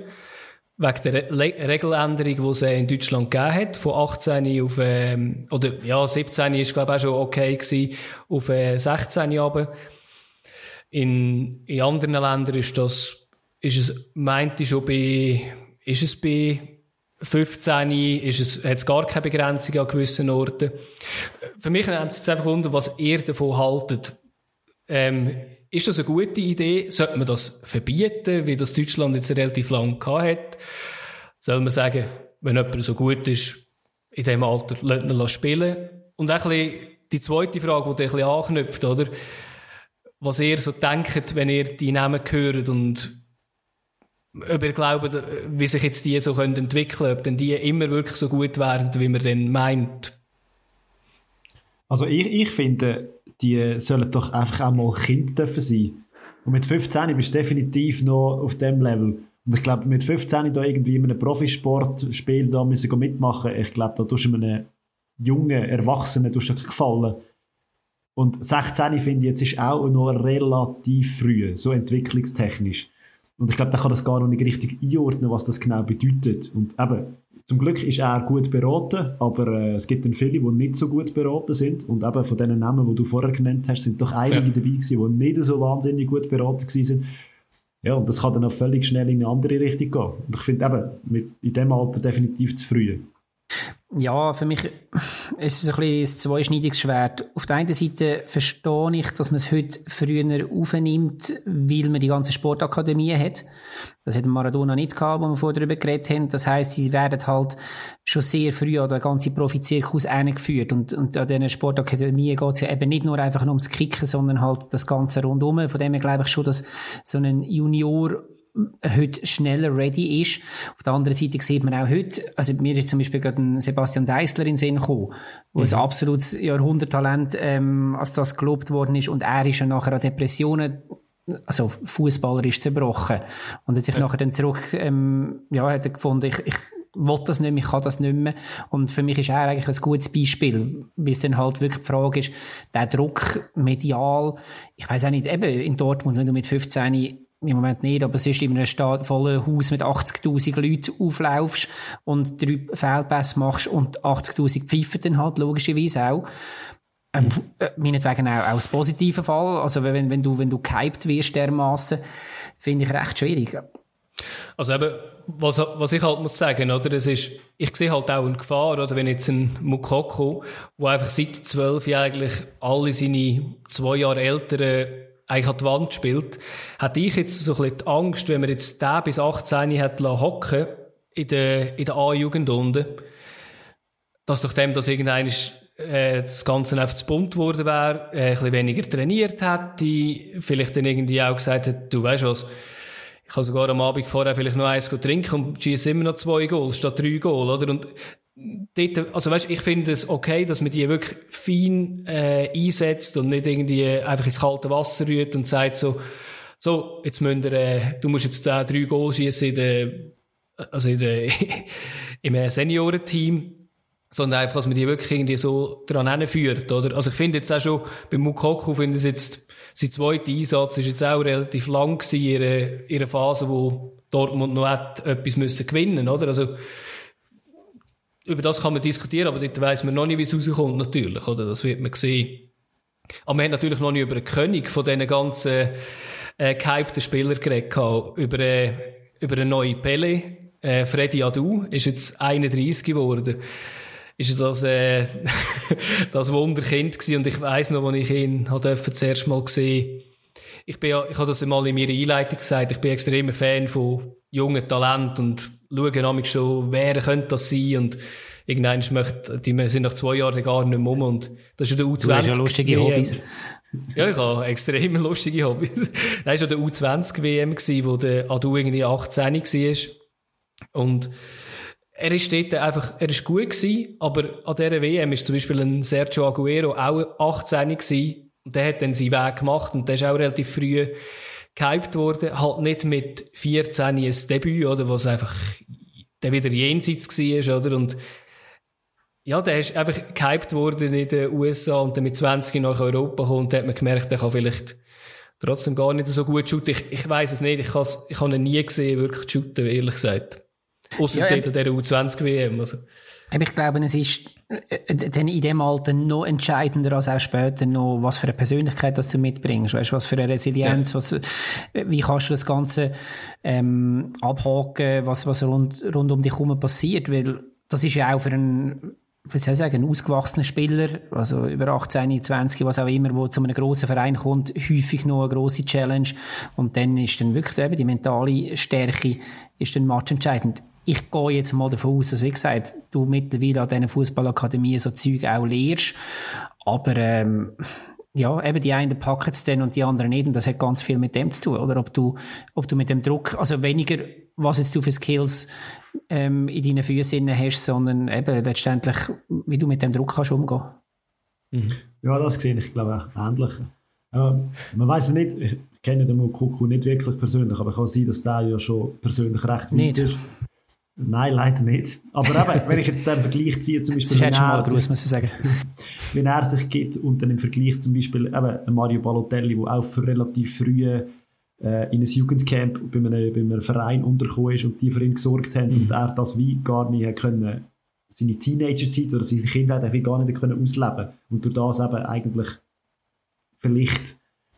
wegen der Re Regeländerung, die es in Deutschland gegeben hat, von 18 auf, ähm, oder ja, 17 ist glaube ich auch schon okay gewesen, auf äh, 16 runter. In, in anderen Ländern ist das ist es, meint ich schon bei, ist es bei 15, ist es, hat es gar keine Begrenzung an gewissen Orten. Für mich nimmt es jetzt einfach unter, was ihr davon haltet. Ähm, ist das eine gute Idee? Sollte man das verbieten, wie das Deutschland jetzt relativ lang gehabt hat? Soll man sagen, wenn jemand so gut ist, in diesem Alter, lässt man spielen? Und ein bisschen die zweite Frage, die ein bisschen anknüpft, oder? Was ihr so denkt, wenn ihr die Namen hört und ob ihr glaubt, wie sich jetzt die so können entwickeln ob denn die immer wirklich so gut werden, wie man denn meint. Also ich, ich finde, die sollen doch einfach auch mal Kind dürfen sein. Und mit 15 bist du definitiv noch auf dem Level. Und ich glaube, mit 15 da irgendwie in einem Profisportspiel da müssen mitmachen, ich glaube, da tust du einem jungen Erwachsenen tust du gefallen. Und 16 finde ich jetzt ist auch noch relativ früh, so entwicklungstechnisch. Und ich glaube, der kann das gar noch nicht richtig einordnen, was das genau bedeutet. Und eben, zum Glück ist er gut beraten, aber äh, es gibt dann viele, die nicht so gut beraten sind. Und eben von den Namen, die du vorher genannt hast, sind doch einige ja. dabei gewesen, die nicht so wahnsinnig gut beraten sind. Ja, und das kann dann auch völlig schnell in eine andere Richtung gehen. Und ich finde eben, mit, in diesem Alter definitiv zu früh. Ja, für mich ist es ein ein zweischneidiges Schwert. Auf der einen Seite verstehe ich, dass man es heute früher aufnimmt, weil man die ganze Sportakademie hat. Das hat Maradona nicht gehabt, wo wir vorher darüber geredet haben. Das heisst, sie werden halt schon sehr früh an den ganzen Profizirkus eingeführt. Und, und an diesen Sportakademien geht es ja eben nicht nur einfach nur ums Kicken, sondern halt das Ganze rundum. Von dem her glaube ich schon, dass so ein Junior heute schneller ready ist. Auf der anderen Seite sieht man auch heute, also mir ist zum Beispiel gerade ein Sebastian Deisler in den Sinn gekommen, wo mhm. ein absolutes Jahrhunderttalent ähm, als das gelobt worden ist und er ist ja nachher an Depressionen also Fußballer ist zerbrochen und hat sich ja. nachher dann zurück ähm, ja hat er gefunden ich, ich will das nicht mehr, ich kann das nicht mehr. Und für mich ist er eigentlich ein gutes Beispiel, wie es dann halt wirklich die Frage ist, der Druck medial, ich weiß auch nicht, eben in Dortmund, wenn du mit 15 im Moment nicht, aber es ist in einem Stadt, vollen Haus mit 80.000 Leuten auflaufst und drei Feldpässe machst und 80.000 pfeifen dann halt logischerweise auch. Ähm, mhm. äh, meinetwegen auch, auch das positive Fall. Also wenn, wenn du, wenn du gehypt wirst dermaßen, finde ich recht schwierig. Also eben, was, was ich halt muss sagen, oder, das ist, ich sehe halt auch eine Gefahr, oder, wenn jetzt ein Mukoko, der einfach seit zwölf eigentlich alle seine zwei Jahre älteren eigentlich an die Wand spielt, hatte ich jetzt so ein bisschen die Angst, wenn man jetzt den bis 18 hat hocken in der, in der A-Jugend unten, dass durch dem, dass irgendein äh, das Ganze einfach zu bunt geworden wäre, äh, ein bisschen weniger trainiert hätte, vielleicht dann irgendwie auch gesagt hat, du weißt was, ich kann sogar am Abend vorher vielleicht noch eins trinken und schieße immer noch zwei Goals statt drei Goal, oder? Und dort, also weißt, ich finde es okay, dass man die wirklich fein äh, einsetzt und nicht irgendwie einfach ins kalte Wasser rührt und sagt so, so, jetzt müssen wir, äh, du musst jetzt da drei Goals schießen in der, also in der, im Seniorenteam sondern einfach, dass man die wirklich irgendwie so dran führt, oder? Also ich finde jetzt auch schon, beim Mukoko finde ich jetzt, sein zweiter Einsatz ist jetzt auch relativ lang gewesen, in ihrer Phase, wo Dortmund noch hat etwas müssen gewinnen, oder? Also, über das kann man diskutieren, aber dort weiss man noch nicht, wie es rauskommt, natürlich, oder? Das wird man sehen. Aber man hat natürlich noch nicht über den König von diesen ganzen, äh, gehypten Spielern geredet, über, äh, über einen neuen Pele, äh, Freddy Adu, ist jetzt 31 geworden ist das, äh, das Wunderkind gewesen. Und ich weiss noch, als ich ihn hat das Mal gesehen ich bin ja, ich habe das mal in meiner Einleitung gesagt, ich bin extremer Fan von jungen Talenten und schaue nämlich schon, wer könnte das sein und irgendwann möchte, die sind nach zwei Jahren gar nicht mehr um und das ist ja der U20. Du hast ja lustige WM. Hobbys. Ja, ich habe extrem lustige Hobbys. Das war ja der U20-WM, wo der Adu irgendwie 18 war. Und er ist dort einfach, er ist gut gewesen, aber an dieser WM ist zum Beispiel ein Sergio Aguero auch 18 gewesen. Und der hat dann seinen Weg gemacht und der ist auch relativ früh gehypt worden. Halt nicht mit 14 ein Debüt, oder, was einfach, der wieder jenseits war, oder? Und, ja, der ist einfach gehypt worden in den USA und dann mit 20 nach Europa gekommen und da hat man gemerkt, der kann vielleicht trotzdem gar nicht so gut shooten. Ich, ich weiß es nicht, ich, ich habe ihn nie gesehen, wirklich shooten, ehrlich gesagt. Außer ja, dort der U20-WM. Also. Ich glaube, es ist dann in dem Alter noch entscheidender als auch später noch, was für eine Persönlichkeit das du mitbringst, weißt, was für eine Resilienz, ja. was, wie kannst du das Ganze ähm, abhaken, was, was rund, rund um dich herum passiert, weil das ist ja auch für einen soll ich sagen, ein ausgewachsener Spieler, also über 18, 20, was auch immer, wo zu einem grossen Verein kommt, häufig noch eine grosse Challenge. Und dann ist dann wirklich eben die mentale Stärke ist dann matchentscheidend ich gehe jetzt mal davon aus, dass, wie gesagt, du mittlerweile an diesen Fußballakademien so Zeug auch lehrst. Aber, ähm, ja, eben die einen packen es dann und die anderen nicht. Und das hat ganz viel mit dem zu tun. Oder ob du, ob du mit dem Druck, also weniger, was jetzt du für Skills ähm, in deinen Füßen hast, sondern eben letztendlich, wie du mit dem Druck kannst umgehen. Mhm. Ja, das sehe ich, glaube ich, ähnlich. Äh, man weiß ja nicht, ich kenne den Mokoko nicht wirklich persönlich, aber es kann sein, dass der ja schon persönlich recht weit ist. Nein, leider nicht. Aber eben, wenn ich jetzt den Vergleich ziehe, zum Beispiel. Das ist mal Gruß, muss ich sagen. wenn er sich gibt und dann im Vergleich zum Beispiel eben Mario Balotelli, der auch für relativ früh äh, in ein Jugendcamp bei einem, bei einem Verein untergekommen ist und die für ihn gesorgt haben mhm. und er das wie gar nicht können, seine Teenagerzeit oder seine Kindheit wie gar nicht können ausleben und durch das eben eigentlich vielleicht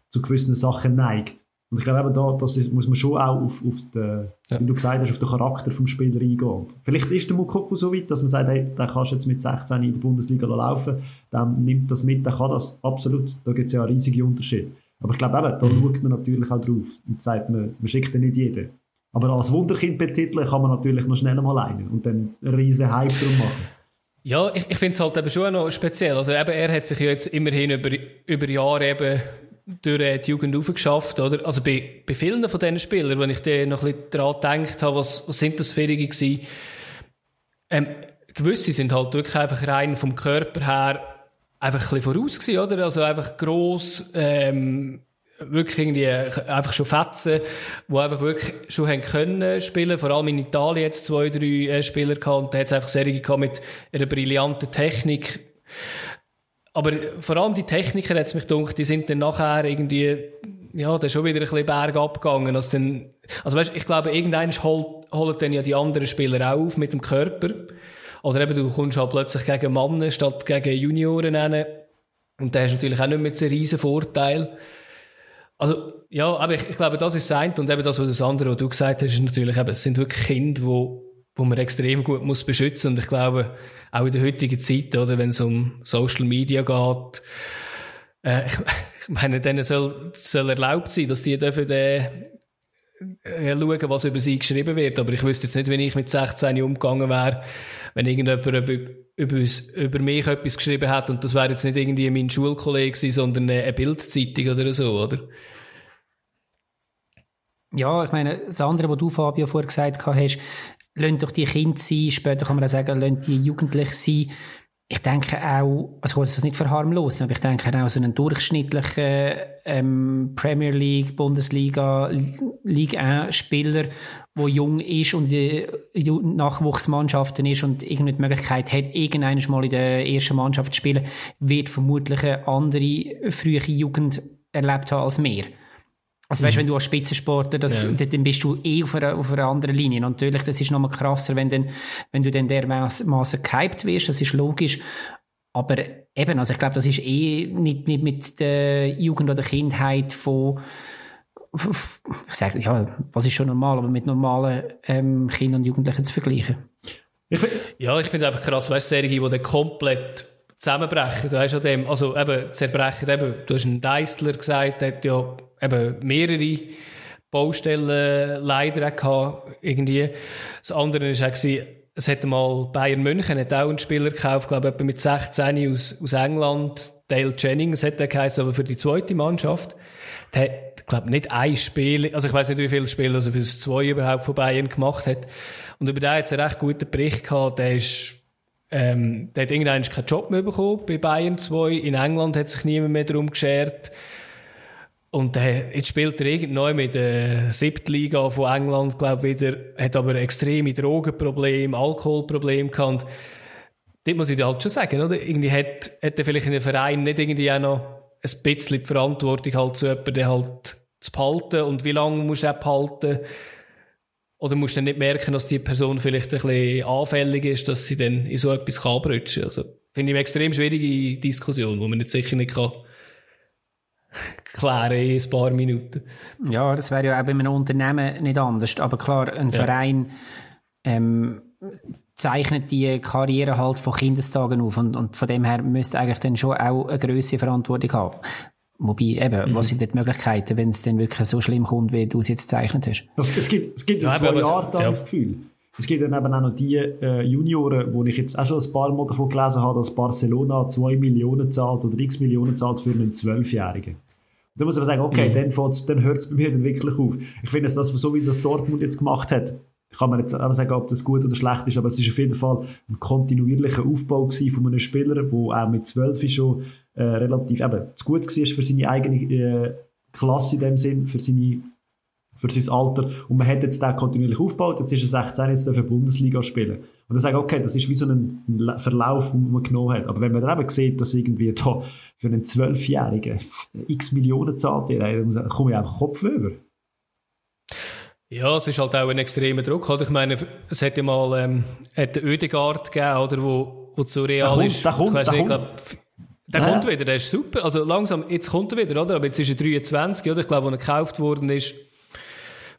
zu gewissen Sachen neigt. Und ich glaube, eben da das ist, muss man schon auch auf, auf den, ja. wie du gesagt hast, auf den Charakter des Spielers eingehen. Vielleicht ist der Mukoko so weit, dass man sagt, hey, der kannst jetzt mit 16 in der Bundesliga laufen, dann nimmt das mit, der kann das absolut. Da gibt es ja riesige Unterschiede. Aber ich glaube eben, da mhm. schaut man natürlich auch drauf und sagt, man, man schickt ja nicht jeden. Aber als Wunderkind betiteln kann man natürlich noch schnell mal einen und dann einen riesen Hype drum machen. Ja, ich, ich finde es halt eben schon noch speziell. Also eben, er hat sich ja jetzt immerhin über, über Jahre eben durch äh, die Jugend aufgeschafft, oder? Also bei, bei vielen von diesen Spielern, wenn ich da noch ein bisschen daran gedacht habe, was, was sind das für gewesen, ähm, gewisse sind halt wirklich einfach rein vom Körper her einfach ein bisschen voraus gewesen, oder? Also einfach gross, ähm, wirklich irgendwie einfach schon Fetzen, die einfach wirklich schon haben können spielen. Vor allem in Italien jetzt zwei, drei äh, Spieler gehabt und da hat es einfach Serie gehabt mit einer brillanten Technik. Aber vor allem die Techniker, hat mich gedacht, die sind dann nachher irgendwie, ja, dann schon wieder ein bisschen bergab gegangen. Also, dann, also weißt, ich glaube, irgendwann holt, holen dann ja die anderen Spieler auch auf mit dem Körper. Oder eben, du kommst halt plötzlich gegen Männer statt gegen Junioren hin. Und da hast du natürlich auch nicht mehr so einen riesen Vorteil. Also, ja, aber ich, ich glaube, das ist sein Und eben das, was das andere, was du gesagt hast, ist natürlich eben, es sind wirklich Kinder, die wo man extrem gut muss beschützen. Und ich glaube auch in der heutigen Zeit oder wenn es um Social Media geht äh, ich, ich, meine denen soll, soll erlaubt sein dass die dürfen äh, äh, schauen was über sie geschrieben wird. Aber ich wüsste jetzt nicht wenn ich mit 16 umgegangen wäre wenn irgendjemand über, über, über mich etwas geschrieben hat. Und das wäre jetzt nicht irgendwie mein Schulkollege sondern eine Bildzeitung oder so oder? Ja, ich meine, das andere, was du, Fabio, vorher gesagt hast, lasst doch die Kinder sein, später kann man auch sagen, lasst die Jugendlichen sein. Ich denke auch, also ich will das nicht verharmlosen, aber ich denke auch, so einen durchschnittlichen ähm, Premier League, Bundesliga, Liga 1 Spieler, der jung ist und in Nachwuchsmannschaften ist und irgendwie die Möglichkeit hat, irgendwann mal in der ersten Mannschaft zu spielen, wird vermutlich eine andere frühe Jugend erlebt haben als mehr. Also weißt, mhm. wenn du als Spitzensportler, das, ja. dann bist du eh auf einer, auf einer anderen Linie. natürlich, das ist nochmal krasser, wenn, dann, wenn du dann dermaßen gehypt wirst, das ist logisch. Aber eben, also ich glaube, das ist eh nicht, nicht mit der Jugend oder Kindheit von, ich sage, ja, was ist schon normal, aber mit normalen ähm, Kindern und Jugendlichen zu vergleichen. Ja, ich finde einfach krass, weißt du, Serien, die dann komplett zusammenbrechen. Du hast ja dem, also eben, zerbrechen, eben, du hast einen Deisler gesagt, der hat ja eben mehrere Baustellen leider gehabt, irgendwie. Das andere war auch, es hätte mal Bayern München hat auch einen Spieler gekauft, glaube ich, mit 16 aus, aus England, Dale Jennings hat er geheißen, aber für die zweite Mannschaft. Der hat, glaube nicht ein Spiel, also ich weiß nicht, wie viele Spiele also für das zwei überhaupt von Bayern gemacht hat. Und über den hat es einen recht guten Bericht gehabt, der ist ähm, der hat irgendwann keinen Job mehr bekommen bei Bayern 2. In England hat sich niemand mehr darum geschert. Und äh, jetzt spielt er irgendwann mit der siebten Liga von England, glaube wieder, hat aber extreme Drogenprobleme, Alkoholprobleme gehabt. Das muss ich dir halt schon sagen, oder? Irgendwie hat, hat er vielleicht in einem Verein nicht irgendwie auch noch ein bisschen die Verantwortung halt zu jemandem, halt zu behalten und wie lange musst du auch behalten? Oder musst du nicht merken, dass die Person vielleicht ein bisschen anfällig ist, dass sie dann in so etwas abrutschen kann? Also, finde ich eine extrem schwierige Diskussion, die man nicht sicher nicht kann klären in ein paar Minuten. Ja, das wäre ja auch bei einem Unternehmen nicht anders. Aber klar, ein ja. Verein ähm, zeichnet die Karriere halt von Kindestagen auf und, und von dem her müsste eigentlich dann schon auch eine größere Verantwortung haben. Wobei, eben, mhm. was sind die Möglichkeiten, wenn es dann wirklich so schlimm kommt, wie du es jetzt gezeichnet hast? Es, es gibt, es gibt ja, in zwei Jahren ja. das Gefühl. Es gibt dann eben auch noch die äh, Junioren, wo ich jetzt auch schon ein paar Mal davon gelesen habe, dass Barcelona 2 Millionen zahlt oder x Millionen zahlt für einen Zwölfjährigen. Da muss man sagen, okay, mhm. dann, dann hört es bei mir dann wirklich auf. Ich finde, dass so wie das Dortmund jetzt gemacht hat, kann man jetzt auch sagen, ob das gut oder schlecht ist, aber es ist auf jeden Fall ein kontinuierlicher Aufbau von einem Spieler, der auch mit 12 schon äh, relativ eben, zu gut war für seine eigene äh, Klasse in dem Sinn, für seine für sein Alter. Und man hat jetzt den kontinuierlich aufgebaut. Jetzt ist er 16, jetzt darf er Bundesliga spielen. Und dann sage ich, okay, das ist wie so ein Verlauf, den man genommen hat. Aber wenn man dann eben sieht, dass irgendwie da für einen Zwölfjährigen x Millionen zahlt dann komme ich einfach Kopf über. Ja, es ist halt auch ein extremer Druck. Oder? Ich meine, es hätte mal ähm, hat Ödegard gegeben, oder, wo, wo zu real der ist. Der kommt, der kommt. Glaub, der kommt wieder, der ist super. Also langsam, jetzt kommt er wieder, oder? Aber jetzt ist er 23, oder? Ich glaube, als er gekauft worden ist,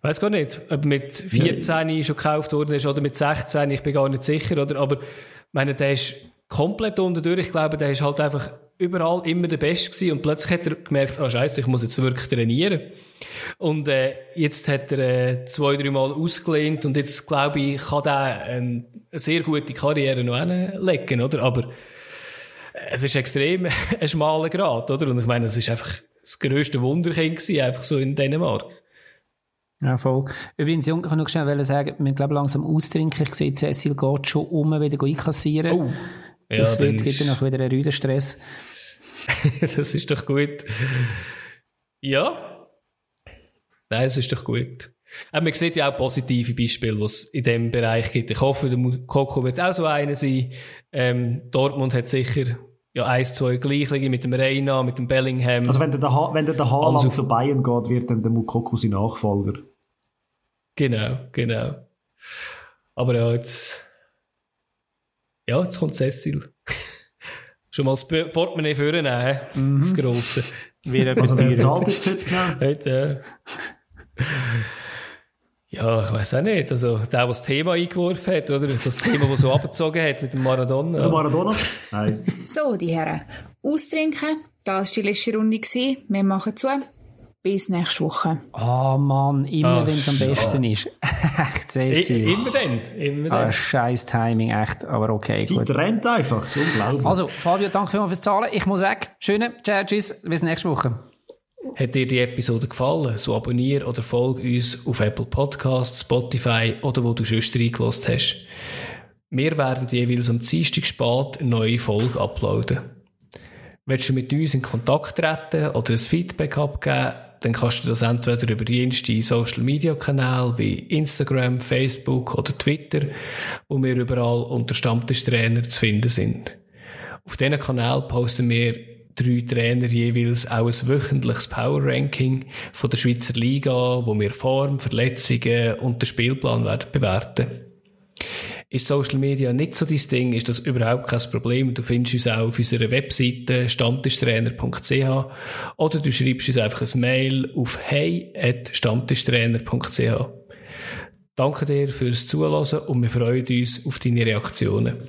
weiß gar nicht, ob mit 14 ja. schon gekauft worden ist oder mit 16, ich bin gar nicht sicher, oder? Aber, ich meine, der ist komplett unterdurch. Ich glaube, der ist halt einfach überall immer der Beste gewesen und plötzlich hat er gemerkt, ah, oh, scheiße, ich muss jetzt wirklich trainieren. Und, äh, jetzt hat er, äh, zwei, drei Mal ausgelehnt und jetzt, glaube ich, kann der eine sehr gute Karriere noch hinlegen, oder? Aber, es ist extrem ein schmaler Grad, oder? Und ich meine, es ist einfach das grösste Wunderkind gewesen, einfach so in Dänemark. Ja, voll. Übrigens, Junge, ich kann noch schnell sagen, wir glaube langsam austrinken. Ich sehe, Cecil geht schon um, wieder einkassieren. Oh. Ja, das wird, gibt dann noch wieder einen rüden Stress. das ist doch gut. Ja. Nein, das ist doch gut. Aber man sieht ja auch positive Beispiele, die es in diesem Bereich gibt. Ich hoffe, der Coco wird auch so einer sein. Ähm, Dortmund hat sicher ja, eins, zwei Gleichlinge mit dem Reina, mit dem Bellingham. Also wenn der, ha wenn der, der Haaland zu Bayern geht, wird dann der Mukoko sein Nachfolger. Genau, genau. Aber ja, jetzt, ja, jetzt kommt Cecil. Schon mal das Portemonnaie vornehmen, mhm. das Grosse. Wie er also heute? Heute, ja, ich weiß auch nicht. Also, der, der das Thema eingeworfen hat, oder? Das Thema, das so abgezogen hat mit dem Maradona. Der Maradona? Nein. So, die Herren. Austrinken. Das war die letzte Runde. Wir machen zu. Bis nächste Woche. Ah, oh Mann, immer wenn es am besten ist. echt sehr, sehr. Immer dann, immer dann. Ah, scheiß Timing, echt, aber okay, Die gut. rennt einfach, unglaublich. Also, Fabio, danke vielmals fürs Zahlen. Ich muss weg. Schöne, ciao, tschüss, bis nächste Woche. Hat dir die Episode gefallen, so abonniere oder folge uns auf Apple Podcasts, Spotify oder wo du schon reingelassen hast. Wir werden jeweils am Dienstag spät eine neue Folge uploaden. Willst du mit uns in Kontakt treten oder ein Feedback abgeben, dann kannst du das entweder über jenste Social Media Kanäle wie Instagram, Facebook oder Twitter, wo wir überall unter Stammtischtrainer zu finden sind. Auf diesen Kanal posten wir drei Trainer jeweils auch ein wöchentliches Power Ranking von der Schweizer Liga, wo wir Form, Verletzungen und den Spielplan werden bewerten. Ist Social Media nicht so dein Ding, ist das überhaupt kein Problem. Du findest uns auch auf unserer Webseite stammtischtrainer.ch oder du schreibst uns einfach ein Mail auf hey.stammtischtrainer.ch. Danke dir fürs Zuhören und wir freuen uns auf deine Reaktionen.